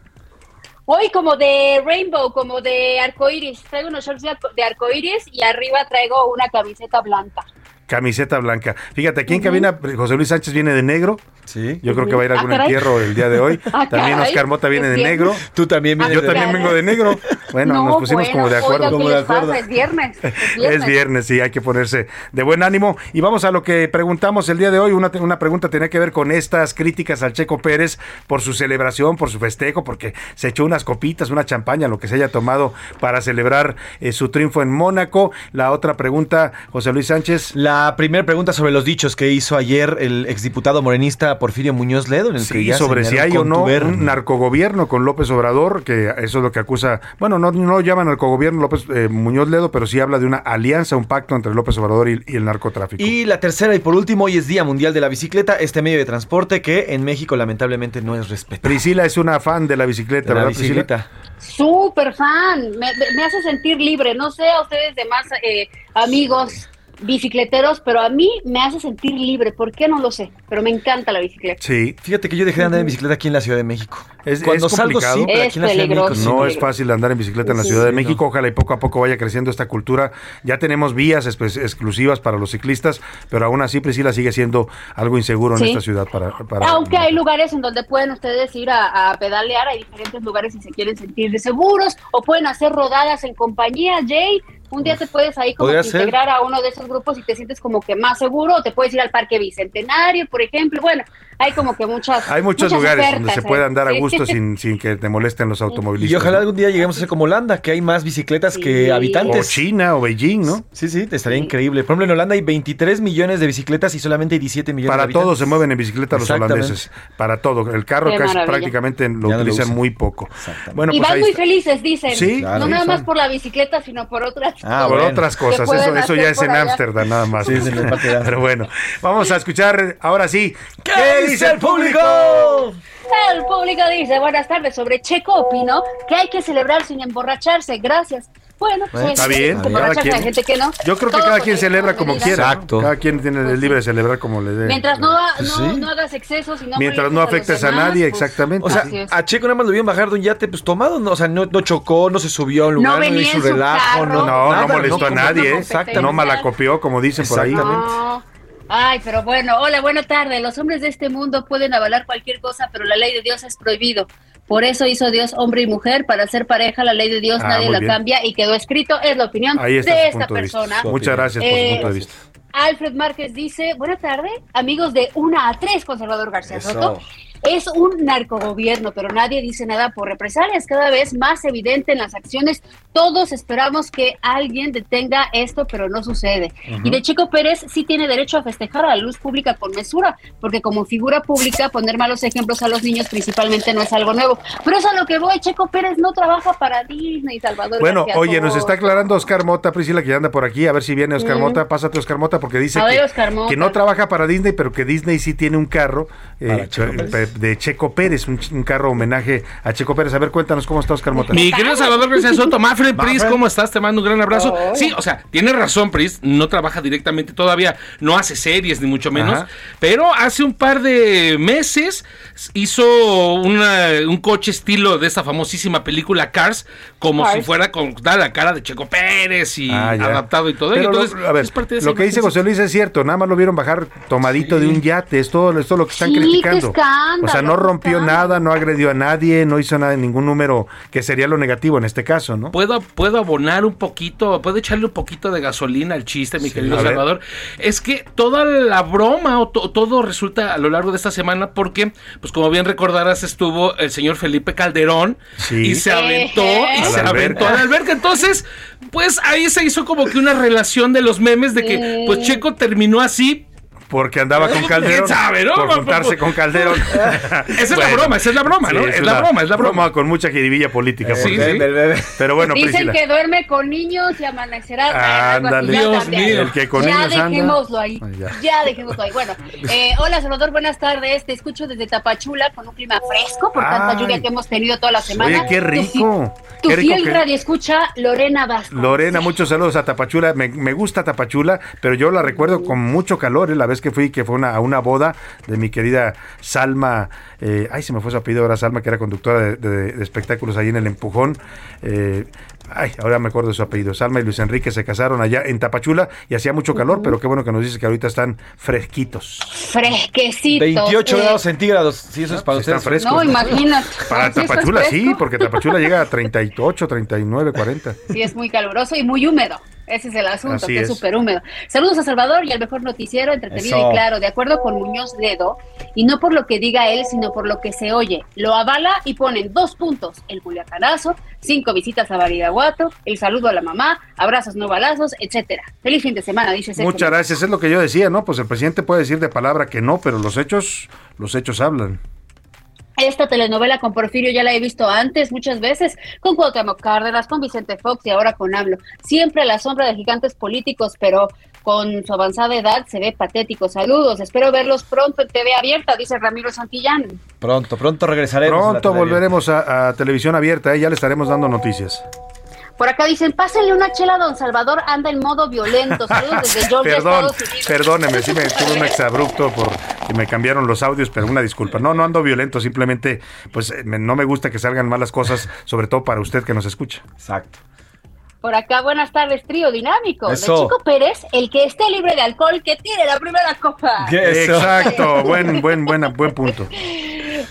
Hoy como de rainbow, como de arcoiris. Traigo unos shorts de arco- de arcoiris y arriba traigo una camiseta blanca. Camiseta blanca. Fíjate, aquí en cabina José Luis Sánchez viene de negro. Sí. Yo creo que va a ir a algún Ah, caray. entierro el día de hoy. Ah, También caray. Oscar Mota viene de negro. Tú también Yo vienes de también vengo de negro. Bueno, No, nos pusimos bueno, como de acuerdo. oigan, ¿qué les pasa? Es viernes. Es viernes. Es viernes, sí, hay que ponerse de buen ánimo. Y vamos a lo que preguntamos el día de hoy. Una, una pregunta tenía que ver con estas críticas al Checo Pérez por su celebración, por su festejo, porque se echó unas copitas, una champaña, lo que se haya tomado para celebrar eh, su triunfo en Mónaco. La otra pregunta, José Luis Sánchez. La primera pregunta sobre los dichos que hizo ayer el exdiputado morenista Porfirio Muñoz Ledo, en el que Sí, ya sobre si hay o no un narcogobierno con López Obrador, que eso es lo que acusa, bueno, no, no lo llama narcogobierno López eh, Muñoz Ledo, pero sí habla de una alianza, un pacto entre López Obrador y, y el narcotráfico. Y la tercera y por último, hoy es Día Mundial de la Bicicleta, este medio de transporte que en México lamentablemente no es respetado. Priscila es una fan de la bicicleta, De la ¿verdad, Priscila? bicicleta. Súper fan. Me, me hace sentir libre. No sé a ustedes demás eh, amigos bicicleteros, pero a mí me hace sentir libre. ¿Por qué? No lo sé, pero me encanta la bicicleta. Sí. Fíjate que yo dejé de andar en bicicleta aquí en la Ciudad de México. Es, Cuando es salgo, complicado. sí, pero aquí en la Ciudad de México sí. No es fácil andar en bicicleta en la Sí, Ciudad de sí, México. Ojalá y poco a poco vaya creciendo esta cultura. Ya tenemos vías exclusivas para los ciclistas, pero aún así Priscila sigue siendo algo inseguro en esta ciudad para, para Aunque hay lugares en donde pueden ustedes ir a, a pedalear, hay diferentes lugares si se quieren sentir seguros o pueden hacer rodadas en compañía, Jay. Un día te puedes ahí como que integrar a uno de esos grupos y te sientes como que más seguro, o te puedes ir al Parque Bicentenario, por ejemplo. Bueno, hay como que muchas Hay muchos muchas lugares ofertas donde se puede andar a Sí. Gusto sin, sin que te molesten los automovilistas. Y ojalá algún día lleguemos a ser como Holanda, que hay más bicicletas que habitantes. O China o Beijing, ¿no? Sí, sí, te estaría increíble. Por ejemplo, en Holanda hay 23 millones de bicicletas y solamente hay 17 millones de Para todo se mueven en bicicleta los holandeses. Para todo. El carro Qué casi maravilla. prácticamente lo Ya no lo utilizan muy poco. Bueno, y pues van muy está. felices, dicen. Sí, no nada más por la bicicleta, sino por otras Ah, por otras cosas, eso, eso ya es en. Ámsterdam nada más. Sí, Pero bueno, vamos a escuchar ahora sí. ¿Qué dice el público? El público dice, buenas tardes, sobre Checo opino que hay que celebrar sin emborracharse, gracias. Bueno, pues está bien, cada quien. gente que no. Yo creo que Todo cada quien celebra como quiera. ¿no? Exacto. Cada quien tiene el libre de celebrar como le dé. Mientras no, ha- Pues no, sí. no hagas excesos y no Mientras no afectes a demás, nadie, pues, exactamente. O sea, a Checo nada más lo vieron bajar de un yate pues tomado, ¿no? o sea, no, no chocó, no se subió a un No lugar, no, hizo relajo, carro. no, No, no nada, molestó a no, nadie, ¿eh? Exactamente. No malacopió, como dicen por ahí. No. Ay, pero bueno, hola, buena tarde. Los hombres de este mundo pueden avalar cualquier cosa, pero la ley de Dios es prohibido. Por eso hizo Dios hombre y mujer para ser pareja. La ley de Dios Ah, nadie la bien. cambia y quedó escrito. Es la opinión Ahí está de esta de persona. Muchas gracias por su Eh, punto de vista. Alfred Márquez dice, buena tarde, amigos de 1 a 3 con Salvador García Eso. Soto. Es un narcogobierno, pero nadie dice nada por represalias. Cada vez más evidente en las acciones. Todos esperamos que alguien detenga esto, pero no sucede. Y de Checo Pérez sí tiene derecho a festejar a la luz pública con mesura, porque como figura pública poner malos ejemplos a los niños principalmente no es algo nuevo. Pero es a lo que voy, Checo Pérez no trabaja para Disney, Salvador Bueno, García oye, nos está aclarando Oscar Mota, Priscila, que ya anda por aquí. A ver si viene Oscar Mm. Mota. Pásate, Oscar Mota, porque dice ver, que, Mota. que no trabaja para Disney, pero que Disney sí tiene un carro eh, pe- de Checo Pérez, un, un carro homenaje a Checo Pérez. A ver, cuéntanos cómo está Oscar Mota. Mi querido Salvador García Soto, Mafred Pris, ¿cómo estás? Te mando un gran abrazo. Oh. Sí, o sea, tiene razón, Pris, no trabaja directamente todavía, no hace series ni mucho menos, Ajá. pero hace un par de meses hizo una- un coche estilo de esta famosísima película Cars, como si fuera con da la cara de Checo Pérez y Ah, adaptado y todo. Pero Entonces, lo, a ver, es parte de esa lo que dice. José Luis es cierto, nada más lo vieron bajar tomadito de un yate, es todo, es todo lo que están Sí, qué escándalo, o sea, no rompió nada, no agredió a nadie, no hizo nada, ningún número que sería lo negativo en este caso, ¿no? Puedo, puedo abonar un poquito, puedo echarle un poquito de gasolina al chiste, mi Sí, querido ver. Salvador. Es que toda la broma o to- todo resulta a lo largo de esta semana porque, pues como bien recordarás, estuvo el señor Felipe Calderón Sí. y se aventó, y A se aventó a la alberca. Entonces, pues ahí se hizo como que una relación de los memes de que, pues Checo terminó así. Porque andaba con Calderón. ¿Quién sabe, no? Por juntarse con Calderón. Esa es la broma, esa es la broma, ¿no? Es la broma, es la broma. con mucha jiribilla política. Sí, sí. Pero bueno, Dicen Priscila. que duerme con niños y amanecerá. Ándale. ya Dios mío. El que con ya niños anda. dejémoslo ahí. Ay, ya. ya. dejémoslo ahí. Bueno, eh, hola Salvador, buenas tardes. Te escucho desde Tapachula con un clima fresco por tanta Ay. lluvia que hemos tenido toda la semana. Oye, qué Tu rico. Tu, Qué rico fiel que- radio escucha Lorena Vázquez. Lorena, muchos saludos a Tapachula. Me, me gusta Tapachula, pero yo la recuerdo con mucho calor. ¿eh? La vez que fui, que fue una, a una boda de mi querida Salma. eh, ay, se me fue su apellido ahora, Salma, que era conductora de, de- de espectáculos ahí en el Empujón. eh, ay, ahora me acuerdo de su apellido. Salma y Luis Enrique se casaron allá en Tapachula y hacía mucho calor, pero qué bueno que nos dice que ahorita están fresquitos. Fresquecitos. 28 eh, grados centígrados, si eso es para Están ustedes. frescos. No, imagínate. Para Sí, Tapachula sí, porque Tapachula llega a 38, 39, 40. Sí, es muy caluroso y muy húmedo. Ese es el asunto, Así que es súper húmedo. Saludos a Salvador y al mejor noticiero, entretenido Eso. y claro, de acuerdo con Muñoz Ledo, y no por lo que diga él, sino por lo que se oye. Lo avala y ponen dos puntos, el culiacanazo, cinco visitas a Baridaguato, el saludo a la mamá, abrazos no balazos, etcétera. Feliz fin de semana, dice Sergio. Muchas gracias, es lo que yo decía, ¿no? Pues el presidente puede decir de palabra que no, pero los hechos, los hechos hablan. Esta telenovela con Porfirio ya la he visto antes muchas veces, con Cuauhtémoc Cárdenas, con Vicente Fox y ahora con AMLO. Siempre a la sombra de gigantes políticos, pero con su avanzada edad se ve patético. Saludos, espero verlos pronto en TV abierta, dice Ramiro Santillán. Pronto, pronto regresaremos. Pronto volveremos a, a televisión abierta, ¿eh? ya le estaremos dando noticias. Por acá dicen, pásenle una chela a don Salvador, anda en modo violento. Saludos desde Georgia, Perdón, Estados Unidos. perdóneme, sí me tuve un exabrupto por que me cambiaron los audios, pero una disculpa. No, no ando violento, simplemente pues eh, me- no me gusta que salgan malas cosas, sobre todo para usted que nos escucha. Exacto. Por acá, buenas tardes, trío dinámico. Eso. De Chico Pérez, el que esté libre de alcohol, que tire la primera copa. Exacto, buen, buen, buena, buen punto.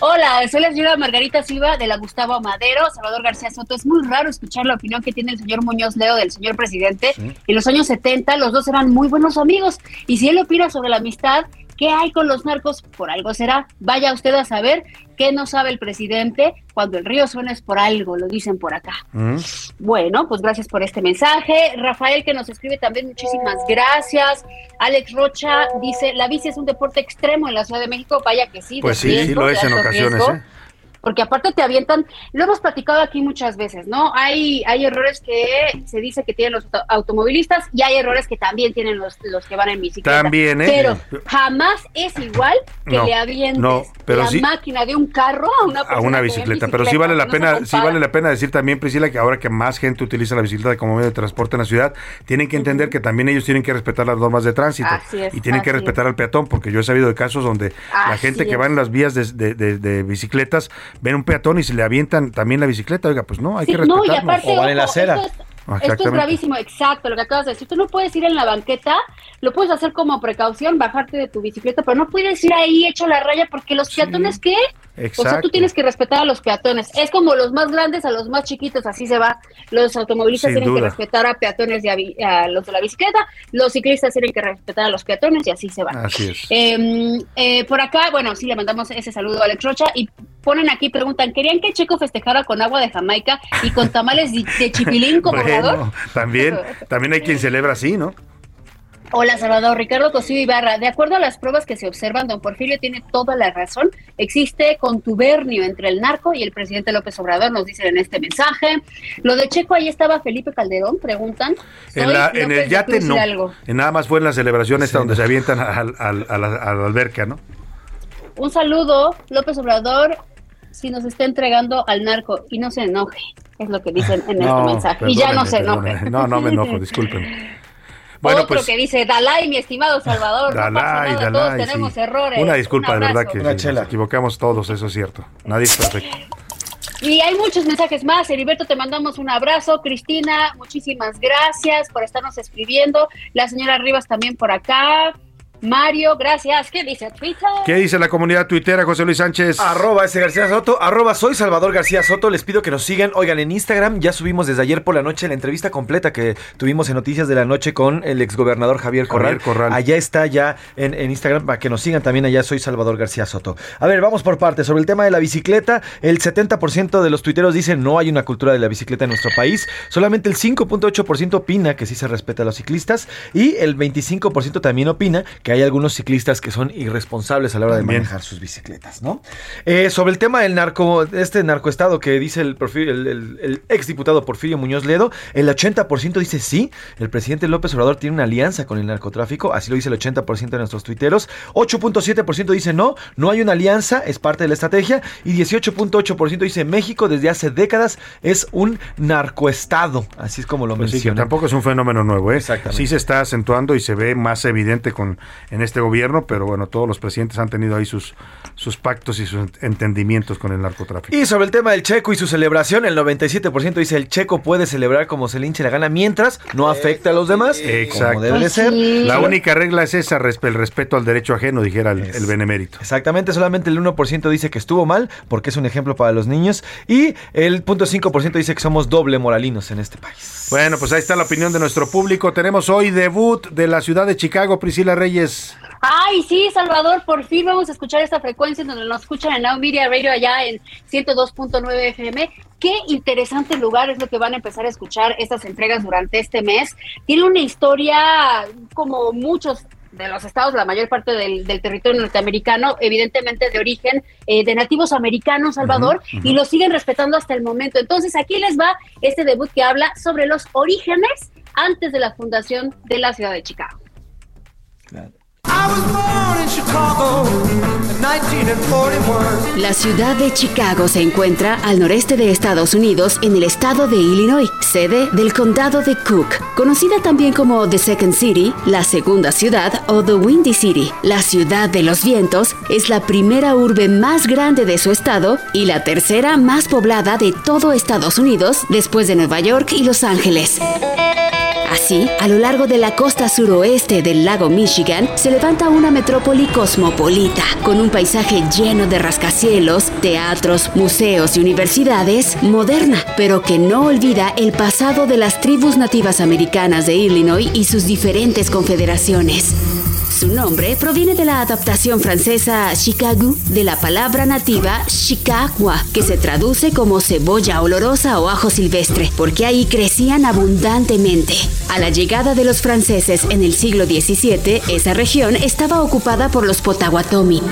Hola, soy la señora Margarita Silva de la Gustavo Madero, Salvador García Soto. Es muy raro escuchar la opinión que tiene el señor Muñoz Leo del señor presidente. En los años 70 los dos eran muy buenos amigos y si él opina sobre la amistad, ¿qué hay con los narcos? Por algo será. Vaya usted a saber qué no sabe el presidente. Cuando el río suena es por algo, lo dicen por acá. Mm. Bueno, pues gracias por este mensaje. Rafael que nos escribe también, muchísimas gracias. Alex Rocha dice, la bici es un deporte extremo en la Ciudad de México. Vaya que sí. Pues sí, sí lo es en ocasiones. ¿eh? Porque aparte te avientan, lo hemos platicado aquí muchas veces, ¿no? Hay, hay errores que se dice que tienen los auto- automovilistas y hay errores que también tienen los, los que van en bicicleta. También, ¿eh? Pero jamás es igual que No, le avientes no, pero la sí- máquina de un carro a una a una bicicleta, pero sí vale la no pena, sí vale la pena decir también, Priscila, que ahora que más gente utiliza la bicicleta como medio de transporte en la ciudad, tienen que entender que también ellos tienen que respetar las normas de tránsito Así es, y tienen que respetar al peatón, porque yo he sabido de casos donde la gente que es. va en las vías de, de- de- de bicicletas ven un peatón y se le avientan también la bicicleta, oiga, pues no, hay Sí, que no, respetarlo. y aparte, ojo, esto es- Esto es Exactamente. gravísimo, exacto, lo que acabas de decir. Tú no puedes ir en la banqueta, lo puedes hacer como precaución, bajarte de tu bicicleta, pero no puedes ir ahí hecho la raya porque los peatones, ¿qué? O sea, tú tienes que respetar a los peatones. Es como los más grandes a los más chiquitos, así se va. Los automovilistas Sin tienen que respetar a peatones y a, los de la bicicleta, los ciclistas tienen que respetar a los peatones y así se va. Así es. Eh, eh, por acá, bueno, sí, le mandamos ese saludo a Alex Rocha y ponen aquí, preguntan, ¿querían que Checo festejara con agua de Jamaica y con tamales de, chipilín como? Bueno, también, también hay quien celebra así, ¿no? Hola, Salvador. Ricardo Cosío Ibarra. De acuerdo a las pruebas que se observan, don Porfirio tiene toda la razón. Existe contubernio entre el narco y el presidente López Obrador, nos dicen en este mensaje. Lo de Checo, ahí estaba Felipe Calderón, preguntan. En, la- en el yate no. En nada más fue en la celebración esta donde se avientan al- al- a, la, a la alberca, ¿no? Un saludo, López Obrador, si nos está entregando al narco y no se enoje, es lo que dicen en este mensaje. Y ya no se enoje. No, no me enojo, disculpen. Bueno, Otro pues que dice, Dalai, mi estimado Salvador, no pasa Dalai, nada, Dalai, todos tenemos sí. errores. Una disculpa, Un de verdad que sí, nos equivocamos todos, eso es cierto. Nadie es perfecto. Y hay muchos mensajes más. Heriberto, te mandamos un abrazo. Cristina, muchísimas gracias por estarnos escribiendo. La señora Rivas también por acá. Mario, gracias. ¿Qué dice Twitter? ¿Qué dice la comunidad tuitera, José Luis Sánchez? Arroba ese García Soto, arroba soy Salvador García Soto. Les pido que nos sigan. Oigan, en Instagram ya subimos desde ayer por la noche la entrevista completa que tuvimos en Noticias de la Noche con el exgobernador Javier Corral. Javier Corral. Allá está ya en, en Instagram para que nos sigan también. Allá soy Salvador García Soto. A ver, vamos por partes. Sobre el tema de la bicicleta, el 70% de los tuiteros dicen no hay una cultura de la bicicleta en nuestro país. Solamente el 5.8% opina que sí se respeta a los ciclistas y el 25% también opina que hay algunos ciclistas que son irresponsables a la hora de manejar sus bicicletas, ¿no? Eh, sobre el tema del narco, este narcoestado que dice el, el, el, el exdiputado Porfirio Muñoz Ledo, el 80% dice sí, el presidente López Obrador tiene una alianza con el narcotráfico, así lo dice el 80% de nuestros tuiteros, 8.7% dice no, no hay una alianza, es parte de la estrategia, y 18.8% dice México desde hace décadas es un narcoestado, así es como lo Pues sí, menciona. tampoco es un fenómeno nuevo, ¿eh? Sí se está acentuando y se ve más evidente con en este gobierno, pero bueno, todos los presidentes han tenido ahí sus, sus pactos y sus entendimientos con el narcotráfico. Y sobre el tema del checo y su celebración, el 97% dice el checo puede celebrar como se le hinche la gana mientras no afecta a los demás. Exacto. Como debe de ser. La única regla es esa, el respeto al derecho ajeno, dijera el, el benemérito. Exactamente, solamente el 1% dice que estuvo mal porque es un ejemplo para los niños y el 0.5% dice que somos doble moralinos en este país. Bueno, pues ahí está la opinión de nuestro público. Tenemos hoy debut de la ciudad de Chicago, Priscila Reyes. Ay, sí, Salvador, por fin vamos a escuchar esta frecuencia en donde nos escuchan en Now Media Radio allá en 102.9 FM. Qué interesante lugar es lo que van a empezar a escuchar estas entregas durante este mes. Tiene una historia como muchos de los estados, la mayor parte del, del territorio norteamericano, evidentemente de origen eh, de nativos americanos, Salvador, y lo siguen respetando hasta el momento. Entonces, aquí les va este debut que habla sobre los orígenes antes de la fundación de la ciudad de Chicago. La ciudad de Chicago se encuentra al noreste de Estados Unidos en el estado de Illinois, sede del condado de Cook, conocida también como The Second City, la segunda ciudad o The Windy City. La ciudad de los vientos es la primera urbe más grande de su estado y la tercera más poblada de todo Estados Unidos después de Nueva York y Los Ángeles. Así, a lo largo de la costa suroeste del lago Michigan se levanta una metrópoli cosmopolita, con un paisaje lleno de rascacielos, teatros, museos y universidades, moderna, pero que no olvida el pasado de las tribus nativas americanas de Illinois y sus diferentes confederaciones. Su nombre proviene de la adaptación francesa Chicago de la palabra nativa Chicagua, que se traduce como cebolla olorosa o ajo silvestre, porque ahí crecían abundantemente. A la llegada de los franceses en el siglo XVII, esa región estaba ocupada por los Potawatomi.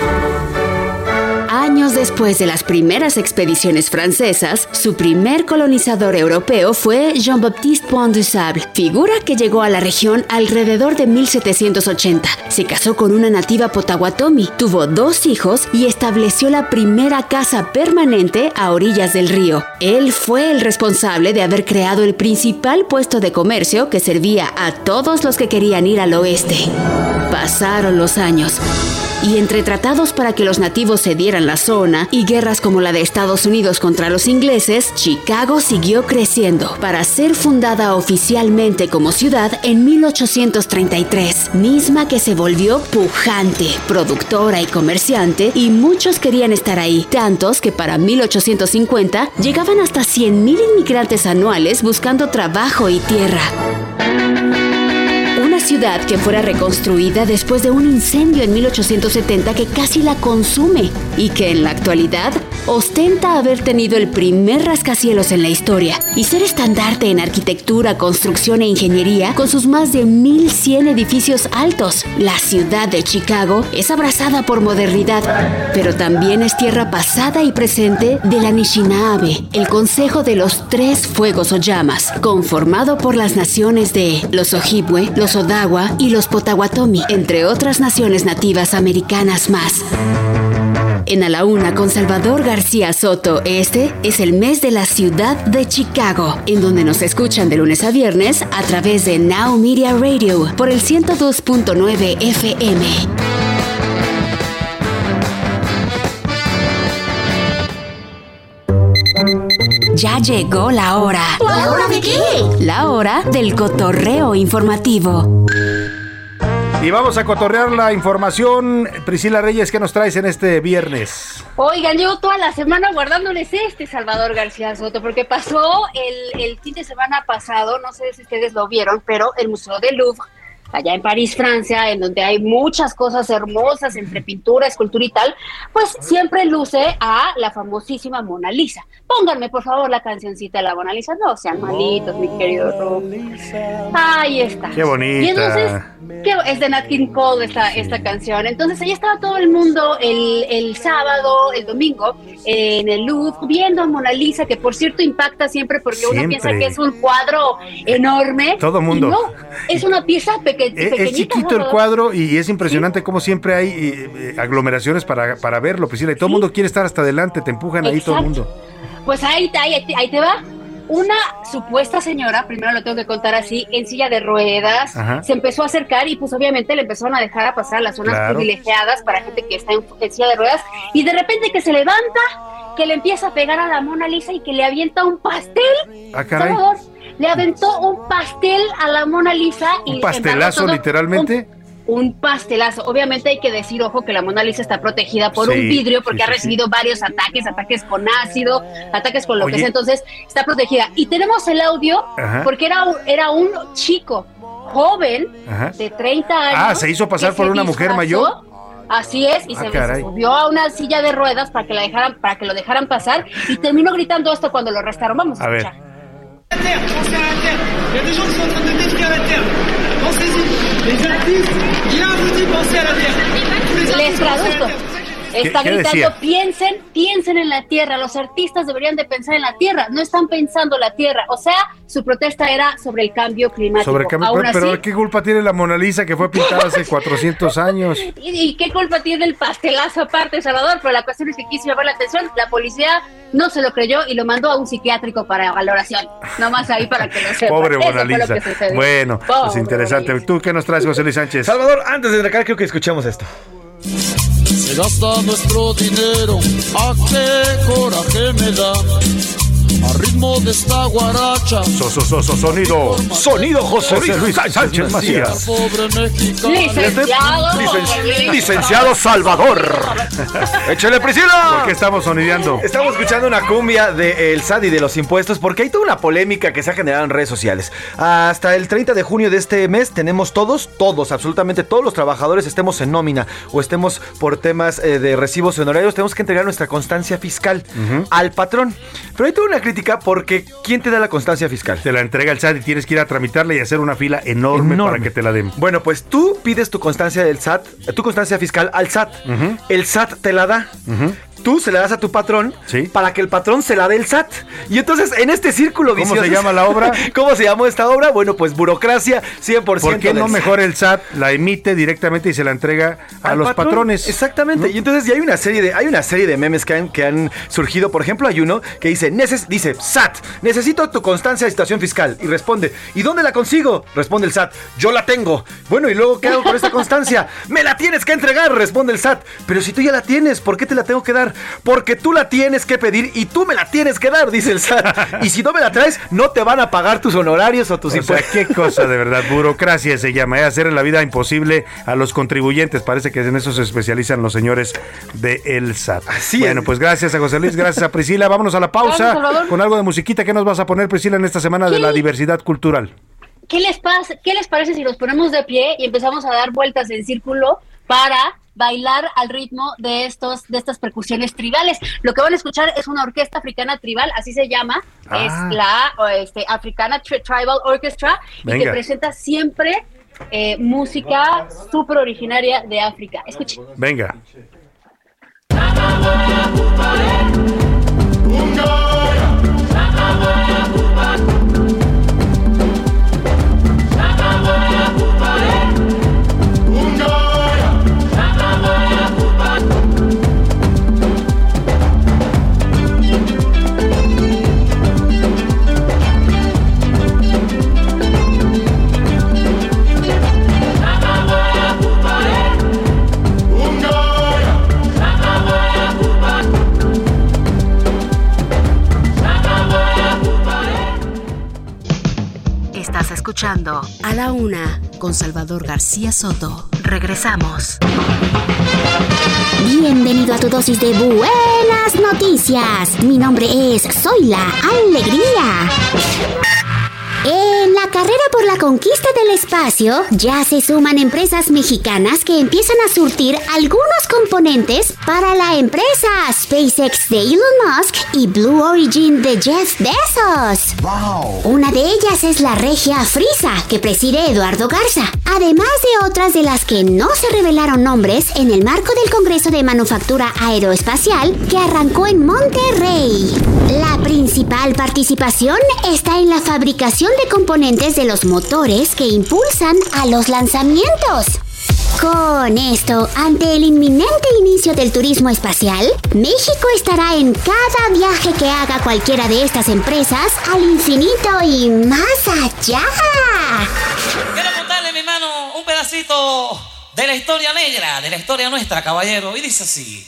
Años después de las primeras expediciones francesas, su primer colonizador europeo fue Jean-Baptiste Point du Sable, figura que llegó a la región alrededor de 1780. Se casó con una nativa Potawatomi, tuvo dos hijos y estableció la primera casa permanente a orillas del río. Él fue el responsable de haber creado el principal puesto de comercio que servía a todos los que querían ir al oeste. Pasaron los años. Y entre tratados para que los nativos cedieran la zona y guerras como la de Estados Unidos contra los ingleses, Chicago siguió creciendo para ser fundada oficialmente como ciudad en 1833, misma que se volvió pujante, productora y comerciante y muchos querían estar ahí, tantos que para 1850 llegaban hasta 100.000 inmigrantes anuales buscando trabajo y tierra. Ciudad que fuera reconstruida después de un incendio en 1870 que casi la consume y que en la actualidad ostenta haber tenido el primer rascacielos en la historia y ser estandarte en arquitectura, construcción e ingeniería con sus más de 1100 edificios altos. La ciudad de Chicago es abrazada por modernidad, pero también es tierra pasada y presente de la Anishinaabe, el Consejo de los Tres Fuegos o Llamas, conformado por las naciones de los Ojibwe, los Odawa y los Potawatomi, entre otras naciones nativas americanas más. En A la Una con Salvador García Soto, este es el mes de la ciudad de Chicago, en donde nos escuchan de lunes a viernes a través de Now Media Radio por el 102.9 FM. Ya llegó la hora. ¿La hora de qué? La hora del cotorreo informativo. Y vamos a cotorrear la información. Priscila Reyes, ¿qué nos traes en este viernes? Oigan, llevo toda la semana guardándoles este Salvador García Soto, porque pasó el, el fin de semana pasado, no sé si ustedes lo vieron, pero el Museo del Louvre, allá en París, Francia, en donde hay muchas cosas hermosas entre pintura, escultura y tal, pues siempre luce a la famosísima Mona Lisa. Pónganme, por favor, la cancioncita de la Mona Lisa. No sean malitos, mi querido Ru. Ahí está. Qué bonita. Y entonces, ¿qué- es de Nat King Cole esta, esta canción. Entonces, ahí estaba todo el mundo el, el sábado, el domingo, en el Louvre, viendo a Mona Lisa, que por cierto impacta siempre porque uno Siempre. piensa que es un cuadro enorme. Todo y mundo. No, es una pieza peque- Es, chiquito el cuadro y es impresionante cómo siempre hay eh, eh, aglomeraciones para, para verlo, Priscila. Y todo el mundo quiere estar hasta adelante, te empujan ahí todo el Exacto. mundo. Pues ahí, ahí, ahí te- ahí te va. Una supuesta señora, primero lo tengo que contar así, en silla de ruedas, Ajá. se empezó a acercar y pues obviamente le empezaron a dejar a pasar las zonas Claro. privilegiadas para gente que está en, en silla de ruedas y de repente que se levanta, que le empieza a pegar a la Mona Lisa y que le avienta un pastel. Ah, caray. Salvador, le aventó un pastel a la Mona Lisa y Un pastelazo, todo- literalmente. un pastelazo. Obviamente hay que decir, ojo, que la Mona Lisa está protegida por Sí, un vidrio porque sí, ha sí, recibido varios ataques, ataques con ácido, ataques con lo Oye. que sea, entonces está protegida. Y tenemos el audio Ajá. porque era un, era un chico joven Ajá. de 30 años. Ah, ¿se hizo pasar por una mujer mayor? Así es, y Ah, se, se subió a una silla de ruedas para que la dejaran, para que lo dejaran pasar, y terminó gritando esto cuando lo arrestaron. Vamos a, A ver. Escuchar. Pensez à terre. Il y a des gens qui sont en train de détruire la terre. Pensez-y. Les artistes, il a vous dit pensez à la terre. Tous Les artistes, Está ¿Qué- qué gritando, decía? piensen, piensen en la tierra. Los artistas deberían de pensar en la tierra. No están pensando la tierra. O sea, su protesta era sobre el cambio climático. Sobre el cambio, Aún pero, ¿qué culpa tiene la Mona Lisa que fue pintada hace 400 años? ¿Y, y qué culpa tiene el pastelazo aparte, Salvador? Pero la cuestión es que quiso llamar la atención. La policía no se lo creyó y lo mandó a un psiquiátrico para valoración. Nomás ahí para que lo sepan. Pobre Eso Mona Lisa. Bueno, pues Pobre interesante. ¿Tú qué nos traes, José Luis Sánchez? Salvador, antes de arrancar, creo que escuchemos esto. Se gasta nuestro dinero, ¿a qué coraje me da? A ritmo de esta guaracha. So, so, so, so, sonido. Sonido José Luis Sánchez Macías. Licenciado. Licen- licenciado Salvador. Échale, Priscila. ¿Por qué estamos sonideando? Estamos escuchando una cumbia de El SAT y de los impuestos porque hay toda una polémica que se ha generado en redes sociales. Hasta el 30 de junio de este mes tenemos todos, todos, absolutamente todos los trabajadores, estemos en nómina o estemos por temas eh, de recibos honorarios, tenemos que entregar nuestra constancia fiscal al patrón. Pero hay toda una crítica porque ¿quién te da la constancia fiscal? Te la entrega el SAT y tienes que ir a tramitarla y hacer una fila enorme, Enorme. para que te la den. Bueno, pues tú pides tu constancia del SAT, tu constancia fiscal al SAT. El SAT te la da. Tú se la das a tu patrón para que el patrón se la dé el SAT. Y entonces, en este círculo ¿Cómo vicioso. se llama la obra? ¿Cómo se llamó esta obra? Bueno, pues burocracia 100%. ¿Por qué no mejor el SAT la emite directamente y se la entrega a al los patrón. patrones? Exactamente. Y entonces ya hay una serie de hay una serie de memes que han, que han surgido. Por ejemplo, hay uno que dice, "Neces- dice, SAT, necesito tu constancia de situación fiscal. Y responde, ¿y dónde la consigo? Responde el SAT, yo la tengo. Bueno, ¿y luego qué hago con esta constancia? Me la tienes que entregar, responde el SAT. Pero si tú ya la tienes, ¿por qué te la tengo que dar? Porque tú la tienes que pedir y tú me la tienes que dar, dice el SAT. Y si no me la traes, no te van a pagar tus honorarios o tus O sea, impuestos. qué cosa de verdad. Burocracia se llama. Es hacer la vida imposible a los contribuyentes. Parece que en eso se especializan los señores de el SAT. bueno, pues gracias a José Luis, gracias a Priscila. Vámonos a la pausa Vamos, con algo de musiquita. ¿Qué nos vas a poner, Priscila, en esta semana de la diversidad cultural? ¿Qué les pasa? ¿Qué les parece si nos ponemos de pie y empezamos a dar vueltas en círculo para bailar al ritmo de estos de estas percusiones tribales? Lo que van a escuchar es una orquesta africana tribal, así se llama, Ah. es la este, Africana Tri- Tribal Orchestra y que presenta siempre eh, música súper originaria de África. Escuchen. Venga. Escuchando A la Una con Salvador García Soto. Regresamos. Bienvenido a tu dosis de buenas noticias. Mi nombre es Zoila Alegría. En la carrera por la conquista del espacio ya se suman empresas mexicanas que empiezan a surtir algunos componentes para la empresa SpaceX de Elon Musk y Blue Origin de Jeff Bezos. Una de ellas es la regia Frisa que preside Eduardo Garza, además de otras de las que no se revelaron nombres en el marco del Congreso de Manufactura Aeroespacial que arrancó en Monterrey. La principal participación está en la fabricación de componentes de los motores que impulsan a los lanzamientos. Con esto, ante el inminente inicio del turismo espacial, México estará en cada viaje que haga cualquiera de estas empresas al infinito y más allá. Quiero contarle, mi hermano, un pedacito de la historia negra, de la historia nuestra, caballero. Y dice así.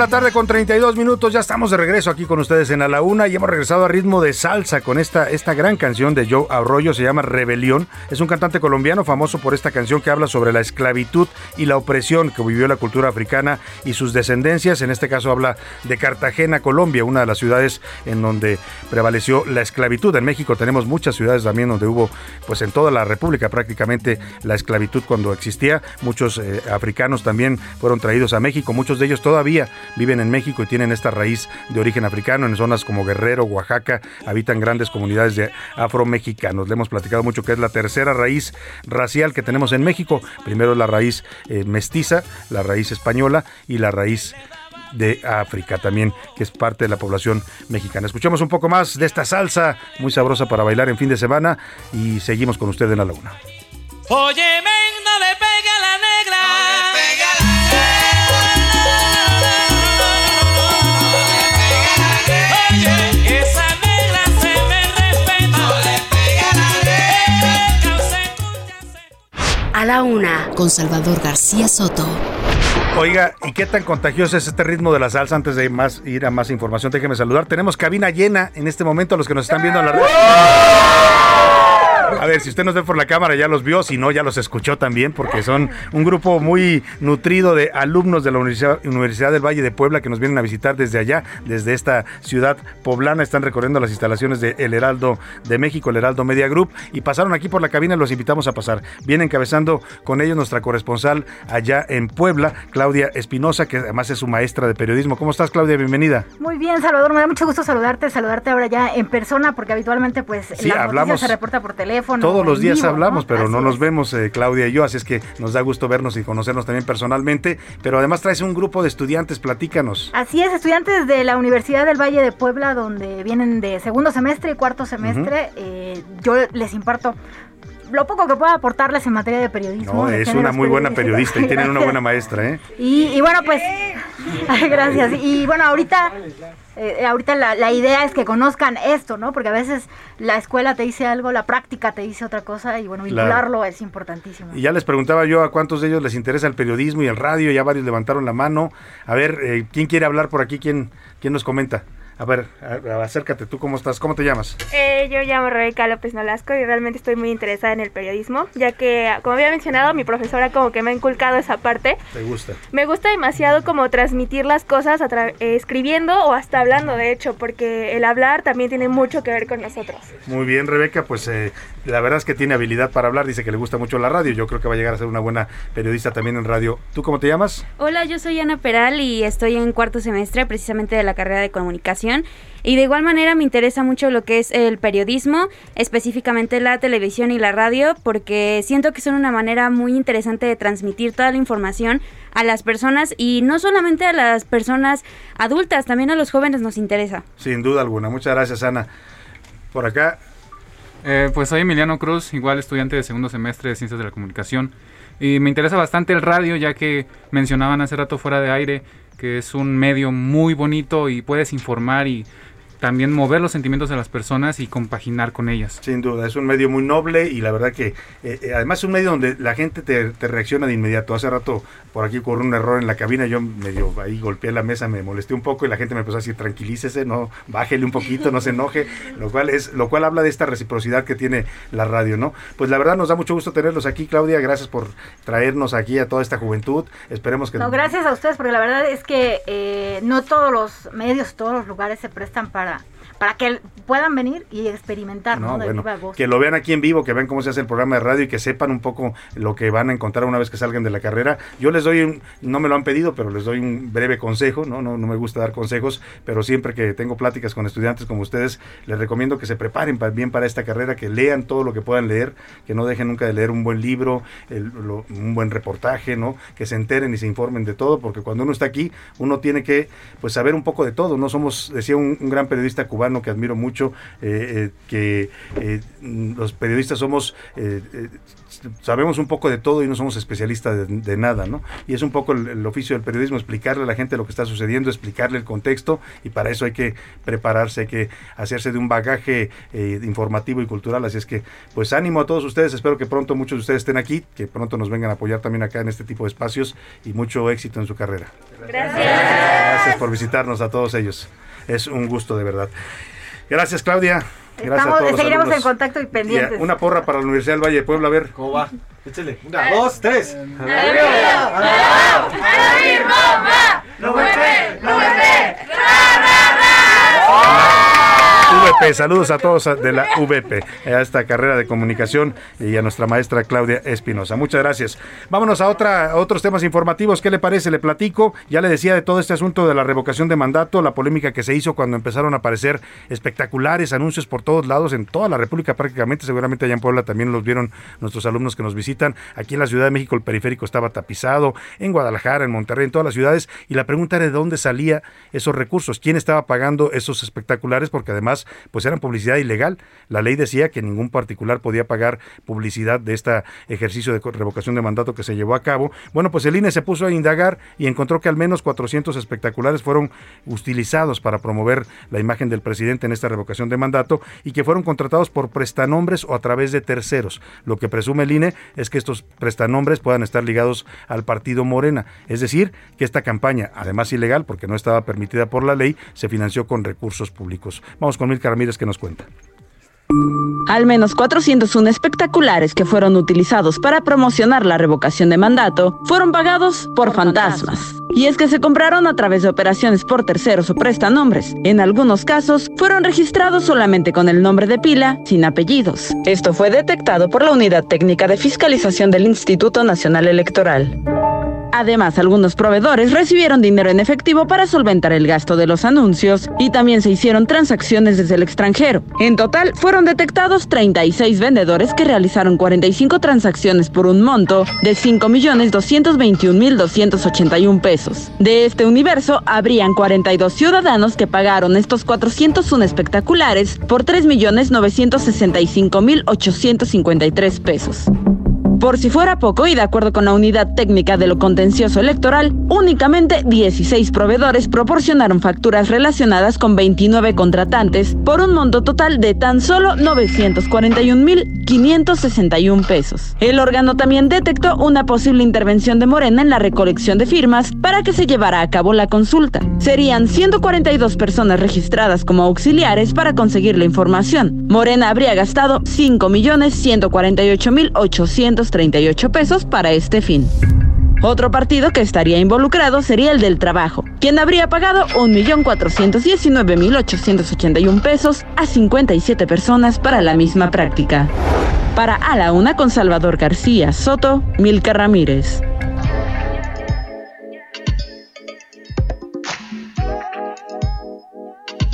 La tarde con 32 minutos, ya estamos de regreso aquí con ustedes en A la Una y hemos regresado a ritmo de salsa con esta, esta gran canción de Joe Arroyo, se llama Rebelión. Es un cantante colombiano famoso por esta canción que habla sobre la esclavitud y la opresión que vivió la cultura africana y sus descendencias. En este caso habla de Cartagena, Colombia, una de las ciudades en donde prevaleció la esclavitud. En México tenemos muchas ciudades también donde hubo, pues en toda la República prácticamente la esclavitud cuando existía. Muchos eh, africanos también fueron traídos a México, muchos de ellos todavía viven en México y tienen esta raíz de origen africano. En zonas como Guerrero, Oaxaca, habitan grandes comunidades de afromexicanos. Le hemos platicado mucho que es la tercera raíz racial que tenemos en México. Primero la raíz eh, mestiza, la raíz española y la raíz de África también, que es parte de la población mexicana. Escuchemos un poco más de esta salsa muy sabrosa para bailar en fin de semana y seguimos con usted en la laguna. La A una, con Salvador García Soto. Oiga, ¿y qué tan contagioso es este ritmo de la salsa? Antes de más, ir a más información, déjeme saludar. Tenemos cabina llena en este momento, los que nos están viendo en la red. A ver, si usted nos ve por la cámara ya los vio, si no ya los escuchó también, porque son un grupo muy nutrido de alumnos de la Universidad, Universidad del Valle de Puebla que nos vienen a visitar desde allá, desde esta ciudad poblana. Están recorriendo las instalaciones de El Heraldo de México, el Heraldo Media Group, y pasaron aquí por la cabina y los invitamos a pasar. Viene encabezando con ellos nuestra corresponsal allá en Puebla, Claudia Espinosa, que además es su maestra de periodismo. ¿Cómo estás, Claudia? Bienvenida. Muy bien, Salvador, me da mucho gusto saludarte, saludarte ahora ya en persona, porque habitualmente pues Sí, la hablamos noticia se reporta por teléfono. Todos los días vivo, hablamos, ¿no? pero Así no nos es. vemos, eh, Claudia y yo, así es que nos da gusto vernos y conocernos también personalmente. Pero además traes un grupo de estudiantes, platícanos. Así es, estudiantes de la Universidad del Valle de Puebla, donde vienen de segundo semestre y cuarto semestre, eh, yo les imparto lo poco que pueda aportarles en materia de periodismo. No, es una muy buena periodista y tienen una buena maestra, ¿eh? Y, y bueno, pues, gracias. Y bueno, ahorita, eh, ahorita la, la idea es que conozcan esto, ¿no? Porque a veces la escuela te dice algo, la práctica te dice otra cosa y bueno, Claro. vincularlo es importantísimo. Y ya les preguntaba yo a cuántos de ellos les interesa el periodismo y el radio, ya varios levantaron la mano. A ver, eh, ¿quién quiere hablar por aquí? ¿Quién, quién nos comenta? A ver, acércate, ¿tú cómo estás? ¿Cómo te llamas? Eh, yo llamo Rebeca López Nolasco y realmente estoy muy interesada en el periodismo, ya que, como había mencionado, mi profesora como que me ha inculcado esa parte. ¿Te gusta? Me gusta demasiado como transmitir las cosas a tra- eh, escribiendo o hasta hablando, de hecho, porque el hablar también tiene mucho que ver con nosotros. Muy bien, Rebeca, pues eh, la verdad es que tiene habilidad para hablar, dice que le gusta mucho la radio, yo creo que va a llegar a ser una buena periodista también en radio. ¿Tú cómo te llamas? Hola, yo soy Ana Peral y estoy en cuarto semestre precisamente de la carrera de comunicación y de igual manera me interesa mucho lo que es el periodismo, específicamente la televisión y la radio, porque siento que son una manera muy interesante de transmitir toda la información a las personas y no solamente a las personas adultas, también a los jóvenes nos interesa. Sin duda alguna, muchas gracias, Ana. Por acá, Eh, pues soy Emiliano Cruz, igual estudiante de segundo semestre de Ciencias de la Comunicación. Y me interesa bastante el radio, ya que mencionaban hace rato fuera de aire que es un medio muy bonito y puedes informar y también mover los sentimientos de las personas y compaginar con ellas. Sin duda, es un medio muy noble y la verdad que eh, eh, además es un medio donde la gente te, te reacciona de inmediato. Hace rato por aquí ocurrió un error en la cabina, yo medio ahí golpeé la mesa, me molesté un poco y la gente me empezó a decir tranquilícese, no, bájele un poquito, no se enoje, lo cual es, lo cual habla de esta reciprocidad que tiene la radio, ¿no? Pues la verdad nos da mucho gusto tenerlos aquí, Claudia, gracias por traernos aquí a toda esta juventud. Esperemos que No, gracias a ustedes, porque la verdad es que eh, no todos los medios, todos los lugares se prestan para, para que puedan venir y experimentar, ¿no? No, De bueno, viva voz. que lo vean aquí en vivo, que vean cómo se hace el programa de radio y que sepan un poco lo que van a encontrar una vez que salgan de la carrera. Yo les doy un, no me lo han pedido, pero les doy un breve consejo, ¿no? No, no me gusta dar consejos, pero siempre que tengo pláticas con estudiantes como ustedes, les recomiendo que se preparen pa- bien para esta carrera, que lean todo lo que puedan leer, que no dejen nunca de leer un buen libro, el- lo- un buen reportaje, ¿no? Que se enteren y se informen de todo, porque cuando uno está aquí, uno tiene que pues saber un poco de todo, no somos, decía un, un gran periodista cubano, que admiro mucho, eh, eh, que eh, los periodistas somos sabemos un poco de todo y no somos especialistas de, de nada, ¿no? Y es un poco el, el oficio del periodismo, explicarle a la gente lo que está sucediendo, explicarle el contexto y para eso hay que prepararse, hay que hacerse de un bagaje informativo y cultural. Así es que, pues ánimo a todos ustedes, espero que pronto muchos de ustedes estén aquí, que pronto nos vengan a apoyar también acá en este tipo de espacios y mucho éxito en su carrera. Gracias. Gracias por visitarnos a todos ellos. Es un gusto de verdad. Gracias, Claudia. Gracias a Estamos, todos seguiremos en contacto y Y, eh, pendientes. una porra para la Universidad del Valle de Puebla, a ver. ¿Cómo va? Échale. Una, dos, tres. VP, saludos a todos de la VP, a esta carrera de comunicación y a nuestra maestra Claudia Espinosa. Muchas gracias. Vámonos a, otra, otros temas informativos. ¿Qué le parece? Le platico. Ya le decía de todo este asunto de la revocación de mandato, la polémica que se hizo cuando empezaron a aparecer espectaculares anuncios por todos lados, en toda la República prácticamente. Seguramente allá en Puebla también los vieron nuestros alumnos que nos visitan. Aquí en la Ciudad de México el periférico estaba tapizado, en Guadalajara, en Monterrey, en todas las ciudades. Y la pregunta era de dónde salía esos recursos, quién estaba pagando esos espectaculares, porque además pues eran publicidad ilegal. La ley decía que ningún particular podía pagar publicidad de este ejercicio de revocación de mandato que se llevó a cabo. Bueno, pues el INE se puso a indagar y encontró que al menos 400 espectaculares fueron utilizados para promover la imagen del presidente en esta revocación de mandato y que fueron contratados por prestanombres o a través de terceros. Lo que presume el INE es que estos prestanombres puedan estar ligados al partido Morena. Es decir, que esta campaña, además ilegal porque no estaba permitida por la ley, se financió con recursos públicos. Vamos con Milka Ramírez que nos cuenta. Al menos 401 espectaculares que fueron utilizados para promocionar la revocación de mandato fueron pagados por fantasmas. Y es que se compraron a través de operaciones por terceros o prestanombres. En algunos casos fueron registrados solamente con el nombre de pila, sin apellidos. Esto fue detectado por la Unidad Técnica de Fiscalización del Instituto Nacional Electoral. Además, algunos proveedores recibieron dinero en efectivo para solventar el gasto de los anuncios y también se hicieron transacciones desde el extranjero. En total, fueron detectados 36 vendedores que realizaron 45 transacciones por un monto de 5.221.281 pesos. De este universo, habrían 42 ciudadanos que pagaron estos 401 espectaculares por 3.965.853 pesos. Por si fuera poco, y de acuerdo con la Unidad Técnica de lo Contencioso Electoral, únicamente 16 proveedores proporcionaron facturas relacionadas con 29 contratantes por un monto total de tan solo 941.561 pesos. El órgano también detectó una posible intervención de Morena en la recolección de firmas para que se llevara a cabo la consulta. Serían 142 personas registradas como auxiliares para conseguir la información. Morena habría gastado 5.148.838 pesos para este fin. Otro partido que estaría involucrado sería el del trabajo, quien habría pagado 1.419.881 pesos a 57 personas para la misma práctica. Para A la Una con Salvador García Soto, Milka Ramírez.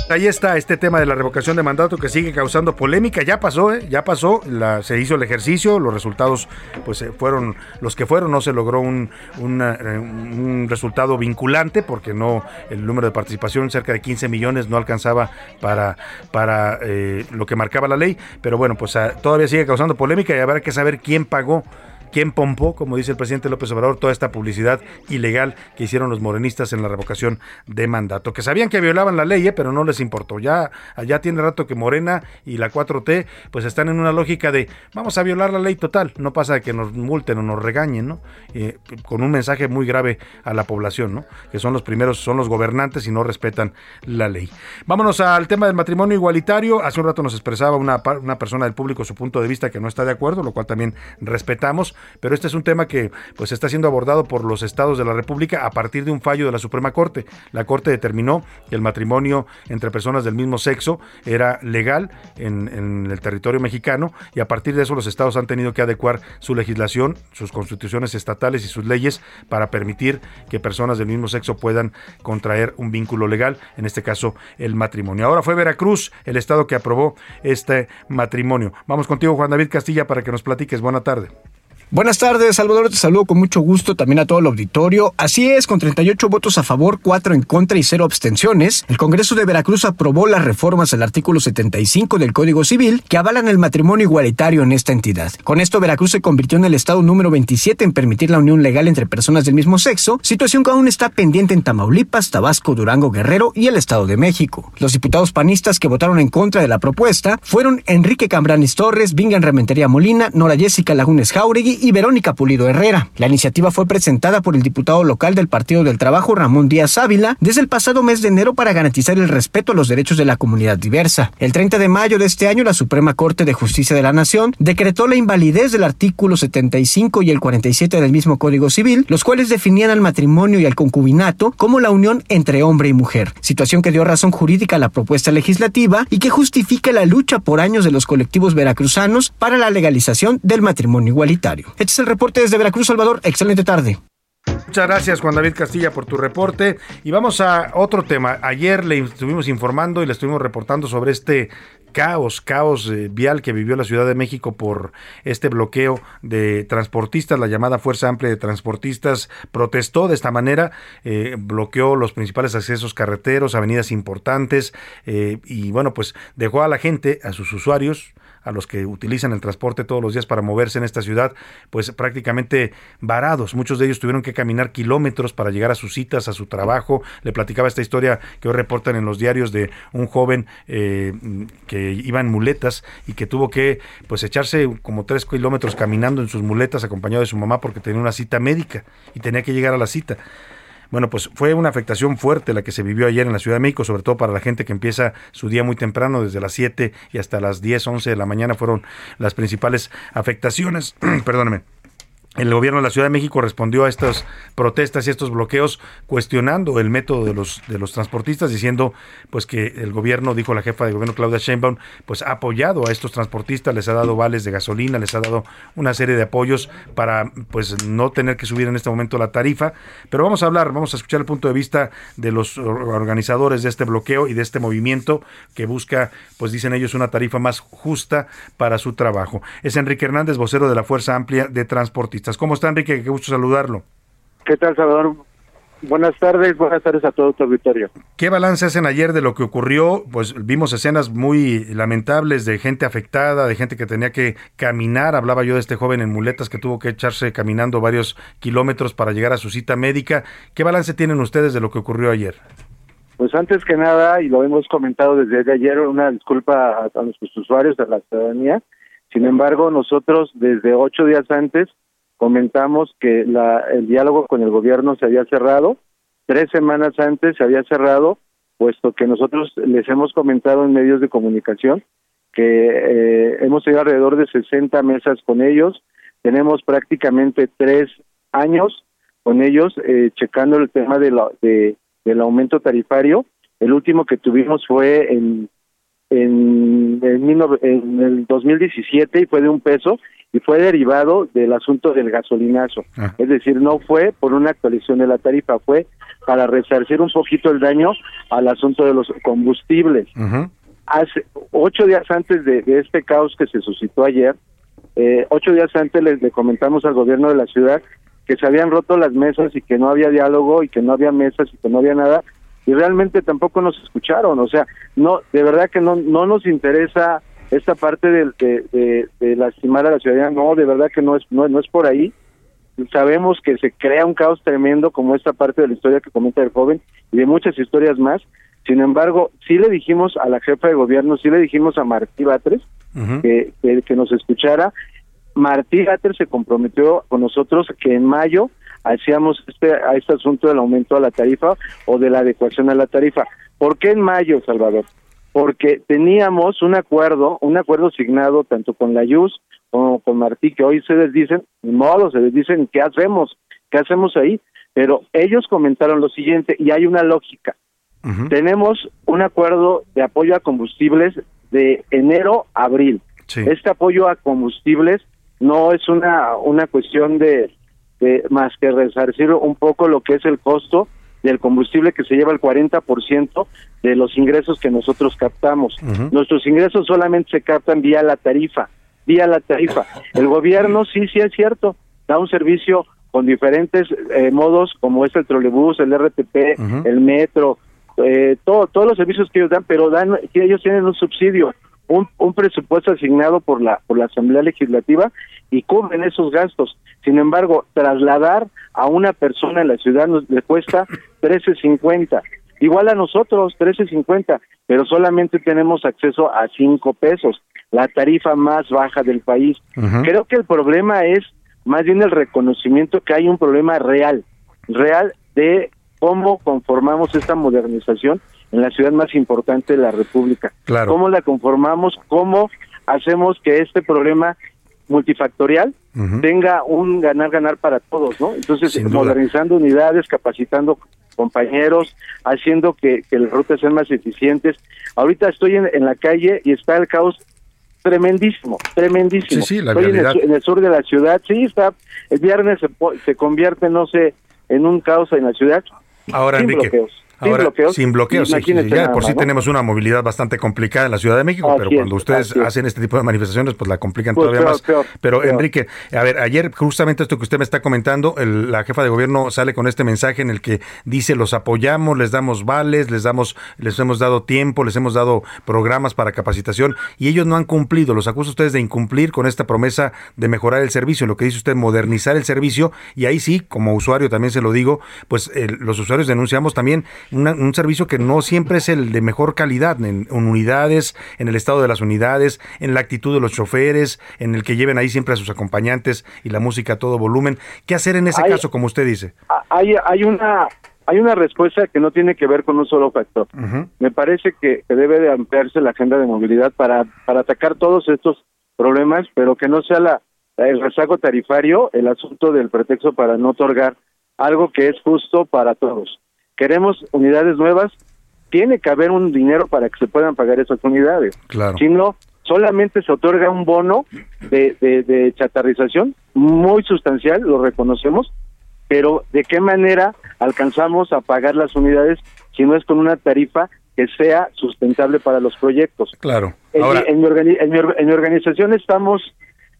Ahí está este tema de la revocación de mandato que sigue causando polémica. Ya pasó, ¿eh? ya pasó. La- se hizo el ejercicio. Los resultados, pues, eh, fueron los que fueron. No se logró un, eh, un resultado vinculante porque no el número de participación, cerca de 15 millones, no alcanzaba para, para eh, lo que marcaba la ley. Pero bueno, pues ah, todavía sigue causando polémica y habrá que saber quién pagó quién pompó, como dice el presidente López Obrador, toda esta publicidad ilegal que hicieron los morenistas en la revocación de mandato. Que sabían que violaban la ley, ¿eh? pero no les importó. Ya, ya tiene rato que Morena y la 4T pues están en una lógica de vamos a violar la ley total. No pasa que nos multen o nos regañen, ¿no? Eh, con un mensaje muy grave a la población, ¿no? Que son los primeros, son los gobernantes y no respetan la ley. Vámonos al tema del matrimonio igualitario. Hace un rato nos expresaba una, una persona del público su punto de vista que no está de acuerdo, lo cual también respetamos pero este es un tema que pues está siendo abordado por los estados de la República a partir de un fallo de la Suprema Corte. La Corte determinó que el matrimonio entre personas del mismo sexo era legal en, en el territorio mexicano y a partir de eso los estados han tenido que adecuar su legislación, sus constituciones estatales y sus leyes para permitir que personas del mismo sexo puedan contraer un vínculo legal, en este caso el matrimonio. Ahora fue Veracruz el estado que aprobó este matrimonio. Vamos contigo Juan David Castilla para que nos platiques. Buena tarde. Buenas tardes, Salvador. Te saludo con mucho gusto también a todo el auditorio. Así es, con 38 votos a favor, 4 en contra y 0 abstenciones, el Congreso de Veracruz aprobó las reformas al artículo 75 del Código Civil que avalan el matrimonio igualitario en esta entidad. Con esto, Veracruz se convirtió en el estado número 27 en permitir la unión legal entre personas del mismo sexo, situación que aún está pendiente en Tamaulipas, Tabasco, Durango, Guerrero y el Estado de México. Los diputados panistas que votaron en contra de la propuesta fueron Enrique Cambranes Torres, Vingan Rementería Molina, Nora Jessica Lagunes Jauregui y Verónica Pulido Herrera. La iniciativa fue presentada por el diputado local del Partido del Trabajo Ramón Díaz Ávila desde el pasado mes de enero para garantizar el respeto a los derechos de la comunidad diversa. El 30 de mayo de este año, la Suprema Corte de Justicia de la Nación decretó la invalidez del artículo 75 y el 47 del mismo Código Civil, los cuales definían al matrimonio y al concubinato como la unión entre hombre y mujer, situación que dio razón jurídica a la propuesta legislativa y que justifica la lucha por años de los colectivos veracruzanos para la legalización del matrimonio igualitario. Este es el reporte desde Veracruz, Salvador. Excelente tarde. Muchas gracias Juan David Castilla por tu reporte y vamos a otro tema. Ayer le estuvimos informando y le estuvimos reportando sobre este caos, caos eh, vial que vivió la Ciudad de México por este bloqueo de transportistas. La llamada Fuerza Amplia de Transportistas protestó de esta manera, eh, bloqueó los principales accesos carreteros, avenidas importantes eh, y bueno, pues dejó a la gente, a sus usuarios, a los que utilizan el transporte todos los días para moverse en esta ciudad, pues prácticamente varados. Muchos de ellos tuvieron que caminar kilómetros para llegar a sus citas, a su trabajo. Le platicaba esta historia que hoy reportan en los diarios de un joven eh, que iba en muletas y que tuvo que pues echarse como tres kilómetros caminando en sus muletas acompañado de su mamá porque tenía una cita médica y tenía que llegar a la cita. Bueno, pues fue una afectación fuerte la que se vivió ayer en la Ciudad de México, sobre todo para la gente que empieza su día muy temprano, desde las 7 y hasta las 10, 11 de la mañana fueron las principales afectaciones. Perdóneme. El gobierno de la Ciudad de México respondió a estas protestas y estos bloqueos cuestionando el método de los de los transportistas diciendo pues que el gobierno dijo la jefa de gobierno Claudia Sheinbaum pues ha apoyado a estos transportistas les ha dado vales de gasolina les ha dado una serie de apoyos para pues no tener que subir en este momento la tarifa. Pero vamos a hablar vamos a escuchar el punto de vista de los organizadores de este bloqueo y de este movimiento que busca pues dicen ellos una tarifa más justa para su trabajo. Es Enrique Hernández vocero de la Fuerza Amplia de Transportistas ¿Cómo está Enrique? Qué gusto saludarlo. ¿Qué tal, Salvador? Buenas tardes, buenas tardes a todo tu auditorio. ¿Qué balance hacen ayer de lo que ocurrió? Pues vimos escenas muy lamentables de gente afectada, de gente que tenía que caminar. Hablaba yo de este joven en muletas que tuvo que echarse caminando varios kilómetros para llegar a su cita médica. ¿Qué balance tienen ustedes de lo que ocurrió ayer? Pues antes que nada, y lo hemos comentado desde ayer, una disculpa a, a nuestros usuarios, a la ciudadanía. Sin embargo, nosotros desde ocho días antes comentamos que la, el diálogo con el gobierno se había cerrado, tres semanas antes se había cerrado, puesto que nosotros les hemos comentado en medios de comunicación que eh, hemos tenido alrededor de 60 mesas con ellos, tenemos prácticamente tres años con ellos eh, checando el tema de la, de, del aumento tarifario. El último que tuvimos fue en en, en, en el 2017 y fue de un peso y fue derivado del asunto del gasolinazo. Ah. Es decir, no fue por una actualización de la tarifa, fue para resarcir un poquito el daño al asunto de los combustibles. Hace ocho días antes de, de, este caos que se suscitó ayer, eh, ocho días antes le, le comentamos al gobierno de la ciudad que se habían roto las mesas y que no había diálogo y que no había mesas y que no había nada y realmente tampoco nos escucharon, o sea, no, de verdad que no, no nos interesa esta parte de, de, de, lastimar a la ciudadanía, no, de verdad que no es, no, no es por ahí. Sabemos que se crea un caos tremendo como esta parte de la historia que comenta el joven y de muchas historias más. Sin embargo, sí le dijimos a la jefa de gobierno, sí le dijimos a Martí Batres uh -huh. que, que, que, nos escuchara. Martí Batres se comprometió con nosotros que en mayo hacíamos este, a este asunto del aumento a la tarifa o de la adecuación a la tarifa. ¿Por qué en mayo, Salvador? Porque teníamos un acuerdo, un acuerdo signado tanto con la YUS como con Martí, que hoy se les dicen, modo, se les dicen, ¿qué hacemos? ¿Qué hacemos ahí? Pero ellos comentaron lo siguiente, y hay una lógica. Uh -huh. Tenemos un acuerdo de apoyo a combustibles de enero a abril. Sí. Este apoyo a combustibles no es una, una cuestión de, más que resarcir un poco lo que es el costo del combustible que se lleva el 40% de los ingresos que nosotros captamos. Uh -huh. Nuestros ingresos solamente se captan vía la tarifa. vía la tarifa. El gobierno sí, sí es cierto, da un servicio con diferentes eh, modos como es el trolebús, el RTP, el metro, eh, todo, todos los servicios que ellos dan, pero dan que ellos tienen un subsidio, un, un presupuesto asignado por la por la Asamblea Legislativa y cubren esos gastos. Sin embargo, trasladar a una persona en la ciudad nos le cuesta 13.50. Igual a nosotros, 13.50, pero solamente tenemos acceso a 5 pesos, la tarifa más baja del país. Creo que el problema es más bien el reconocimiento que hay un problema real, real de cómo conformamos esta modernización en la ciudad más importante de la República. Claro. ¿Cómo la conformamos? ¿Cómo hacemos que este problema multifactorial tenga un ganar-ganar para todos, ¿no? Entonces, modernizando unidades, capacitando compañeros, haciendo que, que las rutas sean más eficientes. Ahorita estoy en, en la calle y está el caos tremendísimo, tremendísimo. Sí, sí, la estoy en el, en sur de la ciudad, sí, está, el viernes se, se convierte, no sé, en un caos en la ciudad. Ahora, sin Enrique. bloqueos. Sin bloqueos. sin bloqueos, sí, ya por sí tenemos una movilidad bastante complicada en la Ciudad de México, Así pero es, cuando ustedes hacen este tipo de manifestaciones, pues la complican Pues todavía peor, más. peor, pero peor. Enrique, a ver, ayer justamente esto que usted me está comentando, el- la jefa de gobierno sale con este mensaje en el que dice los apoyamos, les damos vales, les damos, les hemos dado tiempo, les hemos dado programas para capacitación y ellos no han cumplido. Los acusa ustedes de incumplir con esta promesa de mejorar el servicio, lo que dice usted, modernizar el servicio y ahí sí, como usuario también se lo digo, pues el- los usuarios denunciamos también una- un servicio que no siempre es el de mejor calidad en, en unidades, en el estado de las unidades, en la actitud de los choferes, en el que lleven ahí siempre a sus acompañantes y la música a todo volumen. ¿Qué hacer en ese Hay- caso, como usted dice? hay, hay una hay una respuesta que no tiene que ver con un solo factor. Me parece que, que debe de ampliarse la agenda de movilidad para, para atacar todos estos problemas, pero que no sea la, el rezago tarifario el asunto del pretexto para no otorgar algo que es justo para todos. Queremos unidades nuevas, tiene que haber un dinero para que se puedan pagar esas unidades. Claro. Si no, solamente se otorga un bono de, de, de chatarrización muy sustancial, lo reconocemos, pero ¿de qué manera alcanzamos a pagar las unidades si no es con una tarifa que sea sustentable para los proyectos? Claro. En, Ahora, mi, en mi en mi en mi organización estamos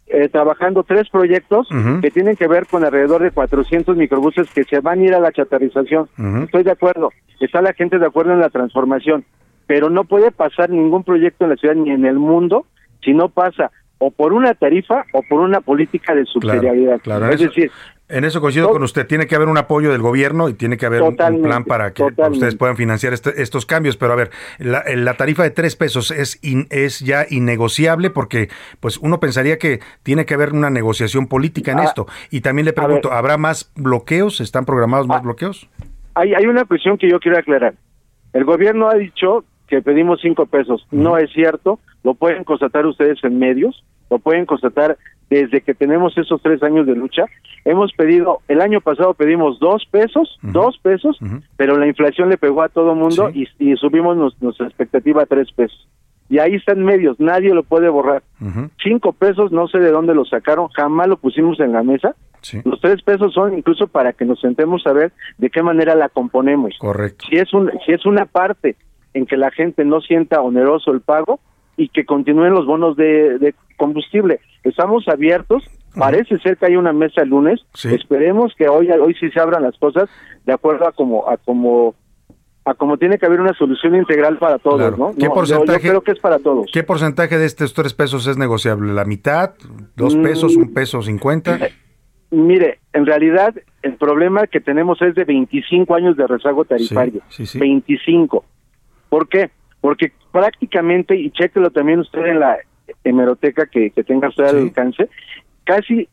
eh, trabajando tres proyectos que tienen que ver con alrededor de 400 microbuses que se van a ir a la chatarrización. Estoy de acuerdo, está la gente de acuerdo en la transformación, pero no puede pasar ningún proyecto en la ciudad ni en el mundo si no pasa o por una tarifa o por una política de subsidiariedad. claro, es decir, En eso coincido con usted. Tiene que haber un apoyo del gobierno y tiene que haber un- plan para que totalmente. ustedes puedan financiar este- estos cambios. Pero a ver, la, la tarifa de tres pesos es, in- es ya innegociable porque pues uno pensaría que tiene que haber una negociación política en Ah, esto. Y también le pregunto, ¿habrá más bloqueos? ¿Están programados Ah. más bloqueos? hay, hay una cuestión que yo quiero aclarar. El gobierno ha dicho que pedimos cinco pesos. No es cierto. Lo pueden constatar ustedes en medios. Lo pueden constatar desde que tenemos esos tres años de lucha. Hemos pedido, el año pasado pedimos dos pesos, dos pesos, pero la inflación le pegó a todo mundo y, y subimos nos- nuestra expectativa a tres pesos. Y ahí están medios, nadie lo puede borrar. Cinco pesos, no sé de dónde lo sacaron, jamás lo pusimos en la mesa. Los tres pesos son incluso para que nos sentemos a ver de qué manera la componemos. Correcto. Si es, un, si es una parte en que la gente no sienta oneroso el pago y que continúen los bonos de, de combustible. Estamos abiertos. Parece ser que hay una mesa el lunes. Esperemos que hoy hoy sí se abran las cosas de acuerdo a como a como a como tiene que haber una solución integral para todos, Claro. ¿no? ¿Qué No, porcentaje? Yo, creo que es para todos. ¿Qué porcentaje de estos tres pesos es negociable? ¿La mitad? ¿Dos Mm. pesos? ¿Un peso cincuenta? Mire, en realidad el problema que tenemos es de 25 años de rezago tarifario. Sí, sí, sí. 25. ¿Por qué? Porque prácticamente, y chéquelo también usted en la hemeroteca que, que tenga usted al alcance, casi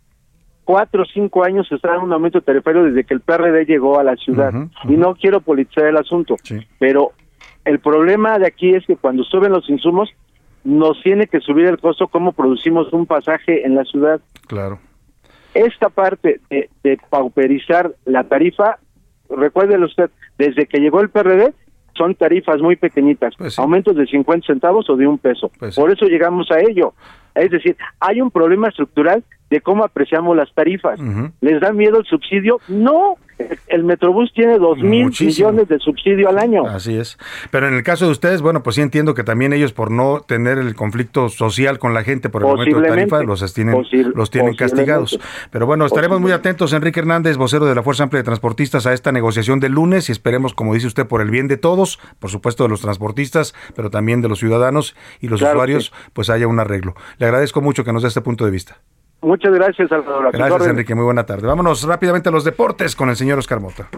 cuatro o cinco años está en un aumento tarifario desde que el PRD llegó a la ciudad. Y no quiero politizar el asunto, pero el problema de aquí es que cuando suben los insumos, nos tiene que subir el costo cómo producimos un pasaje en la ciudad Claro. esta parte de, de pauperizar la tarifa, recuérdelo usted, desde que llegó el PRD son tarifas muy pequeñitas, aumentos de 50 centavos o de un peso. Por eso llegamos a ello. Es decir, hay un problema estructural de cómo apreciamos las tarifas. ¿Les da miedo el subsidio? No, El Metrobús tiene dos mil millones de subsidio al año. Así es. Pero en el caso de ustedes, bueno, pues sí entiendo que también ellos por no tener el conflicto social con la gente por el aumento de tarifa Posiblemente. los tienen, Posil- los tienen castigados. Pero bueno, estaremos muy atentos, Enrique Hernández, vocero de la Fuerza Amplia de Transportistas, a esta negociación del lunes y esperemos, como dice usted, por el bien de todos, por supuesto de los transportistas, pero también de los ciudadanos y los Claro usuarios, pues haya un arreglo. Le agradezco mucho que nos dé este punto de vista. Muchas gracias, Salvador. Gracias. Enrique. Muy buena tarde. Vámonos rápidamente a los deportes con el señor Oscar Mota.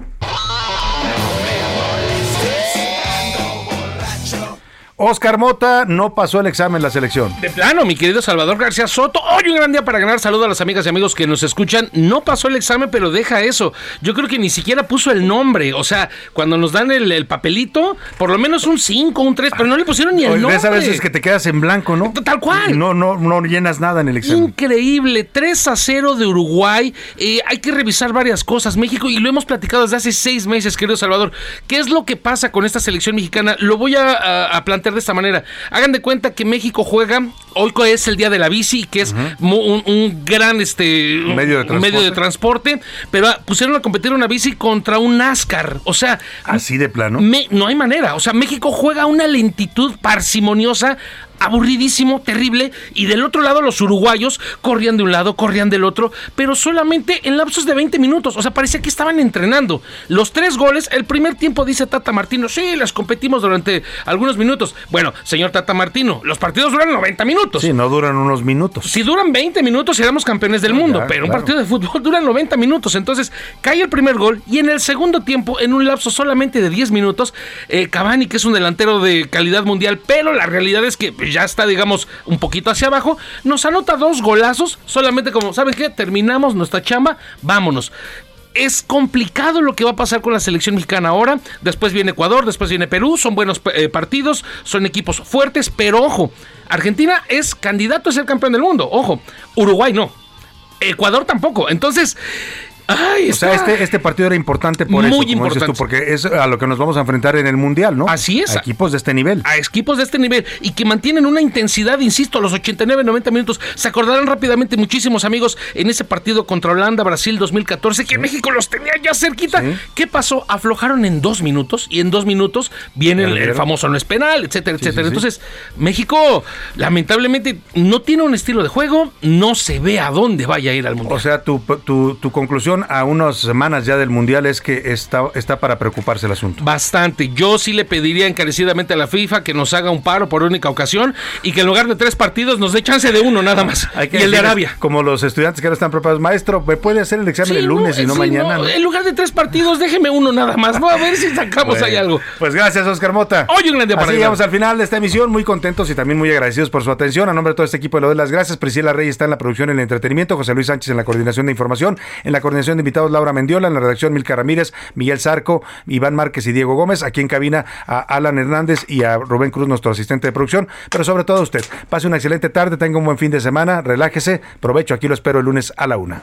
Oscar Mota no pasó el examen la selección. De plano, mi querido Salvador García Soto. Hoy un gran día para ganar. Saludo a las amigas y amigos que nos escuchan. No pasó el examen, pero deja eso. Yo creo que ni siquiera puso el nombre. O sea, cuando nos dan el, el papelito, por lo menos un 5, un 3, pero no le pusieron ni el nombre. ves a veces que te quedas en blanco, ¿no? Tal cual. No, no, no llenas nada en el examen. Increíble, 3 a 0 de Uruguay. Eh, hay que revisar varias cosas. México, y lo hemos platicado desde hace seis meses, querido Salvador. ¿Qué es lo que pasa con esta selección mexicana? Lo voy a, a- a plantear de esta manera. Hagan de cuenta que México juega, hoy es el día de la bici, que es un, un gran este, Medio de medio de transporte. pero ah, pusieron a competir una bici contra un NASCAR. O sea, Así de plano. me- no hay manera. O sea, México juega a una lentitud parsimoniosa, aburridísimo, terrible. Y del otro lado, los uruguayos corrían de un lado, corrían del otro, pero solamente en lapsos de 20 minutos. O sea, parecía que estaban entrenando. Los tres goles, el primer tiempo, dice Tata Martino, sí, las competimos durante algunos minutos. Bueno, señor Tata Martino, los partidos duran 90 minutos. Sí, no duran unos minutos. Si duran 20 minutos, seremos campeones del mundo. ya, pero un partido de fútbol dura 90 minutos. Entonces, cae el primer gol y en el segundo tiempo, en un lapso solamente de 10 minutos, eh, Cavani, que es un delantero de calidad mundial, pero la realidad es que ya está, digamos, un poquito hacia abajo, nos anota dos golazos, solamente como, ¿saben qué? Terminamos nuestra chamba, vámonos. Es complicado lo que va a pasar con la selección mexicana ahora. Después viene Ecuador, después viene Perú. Son buenos eh, partidos, son equipos fuertes, pero ojo, Argentina es candidato a ser campeón del mundo. Ojo, Uruguay no. Ecuador tampoco. Entonces, ay, O sea, este, este partido era importante por Muy eso, como dices importante. tú, porque es a lo que nos vamos a enfrentar en el Mundial, ¿no? Así es. A equipos de este nivel. a equipos de este nivel y que mantienen una intensidad, insisto, a los 89, 90 minutos. Se acordarán rápidamente muchísimos amigos en ese partido contra Holanda, Brasil 2014, que México los tenía ya cerquita. ¿Qué pasó? Aflojaron en dos minutos y en dos minutos viene el, famoso no es penal, etcétera, Sí, etcétera. Entonces, México lamentablemente no tiene un estilo de juego, no se ve a dónde vaya a ir al Mundial. O sea, tu, tu, tu conclusión a unas semanas ya del Mundial es que está, está para preocuparse el asunto. Bastante. Yo sí le pediría encarecidamente a la FIFA que nos haga un paro por única ocasión y que en lugar de tres partidos nos dé chance de uno nada más. Hay que y el de Arabia. Como los estudiantes que ahora están preparados, maestro, ¿me puede hacer el examen Sí, el lunes no, y no sí, mañana? no, no? En lugar de tres partidos, déjeme uno nada más. ¿no? A ver si sacamos Bueno, ahí algo. Pues gracias, Oscar Mota. Hoy un gran día para Así llegamos al final de esta emisión, muy contentos y también muy agradecidos por su atención. A nombre de todo este equipo le doy las gracias. Priscila Reyes está en la producción y el entretenimiento, José Luis Sánchez en la coordinación de información, en la de invitados Laura Mendiola, en la redacción Milka Ramírez, Miguel Zarco, Iván Márquez y Diego Gómez, aquí en cabina a Alan Hernández y a Rubén Cruz, nuestro asistente de producción, pero sobre todo a usted. Pase una excelente tarde, tenga un buen fin de semana, relájese, provecho, aquí lo espero el lunes a la una.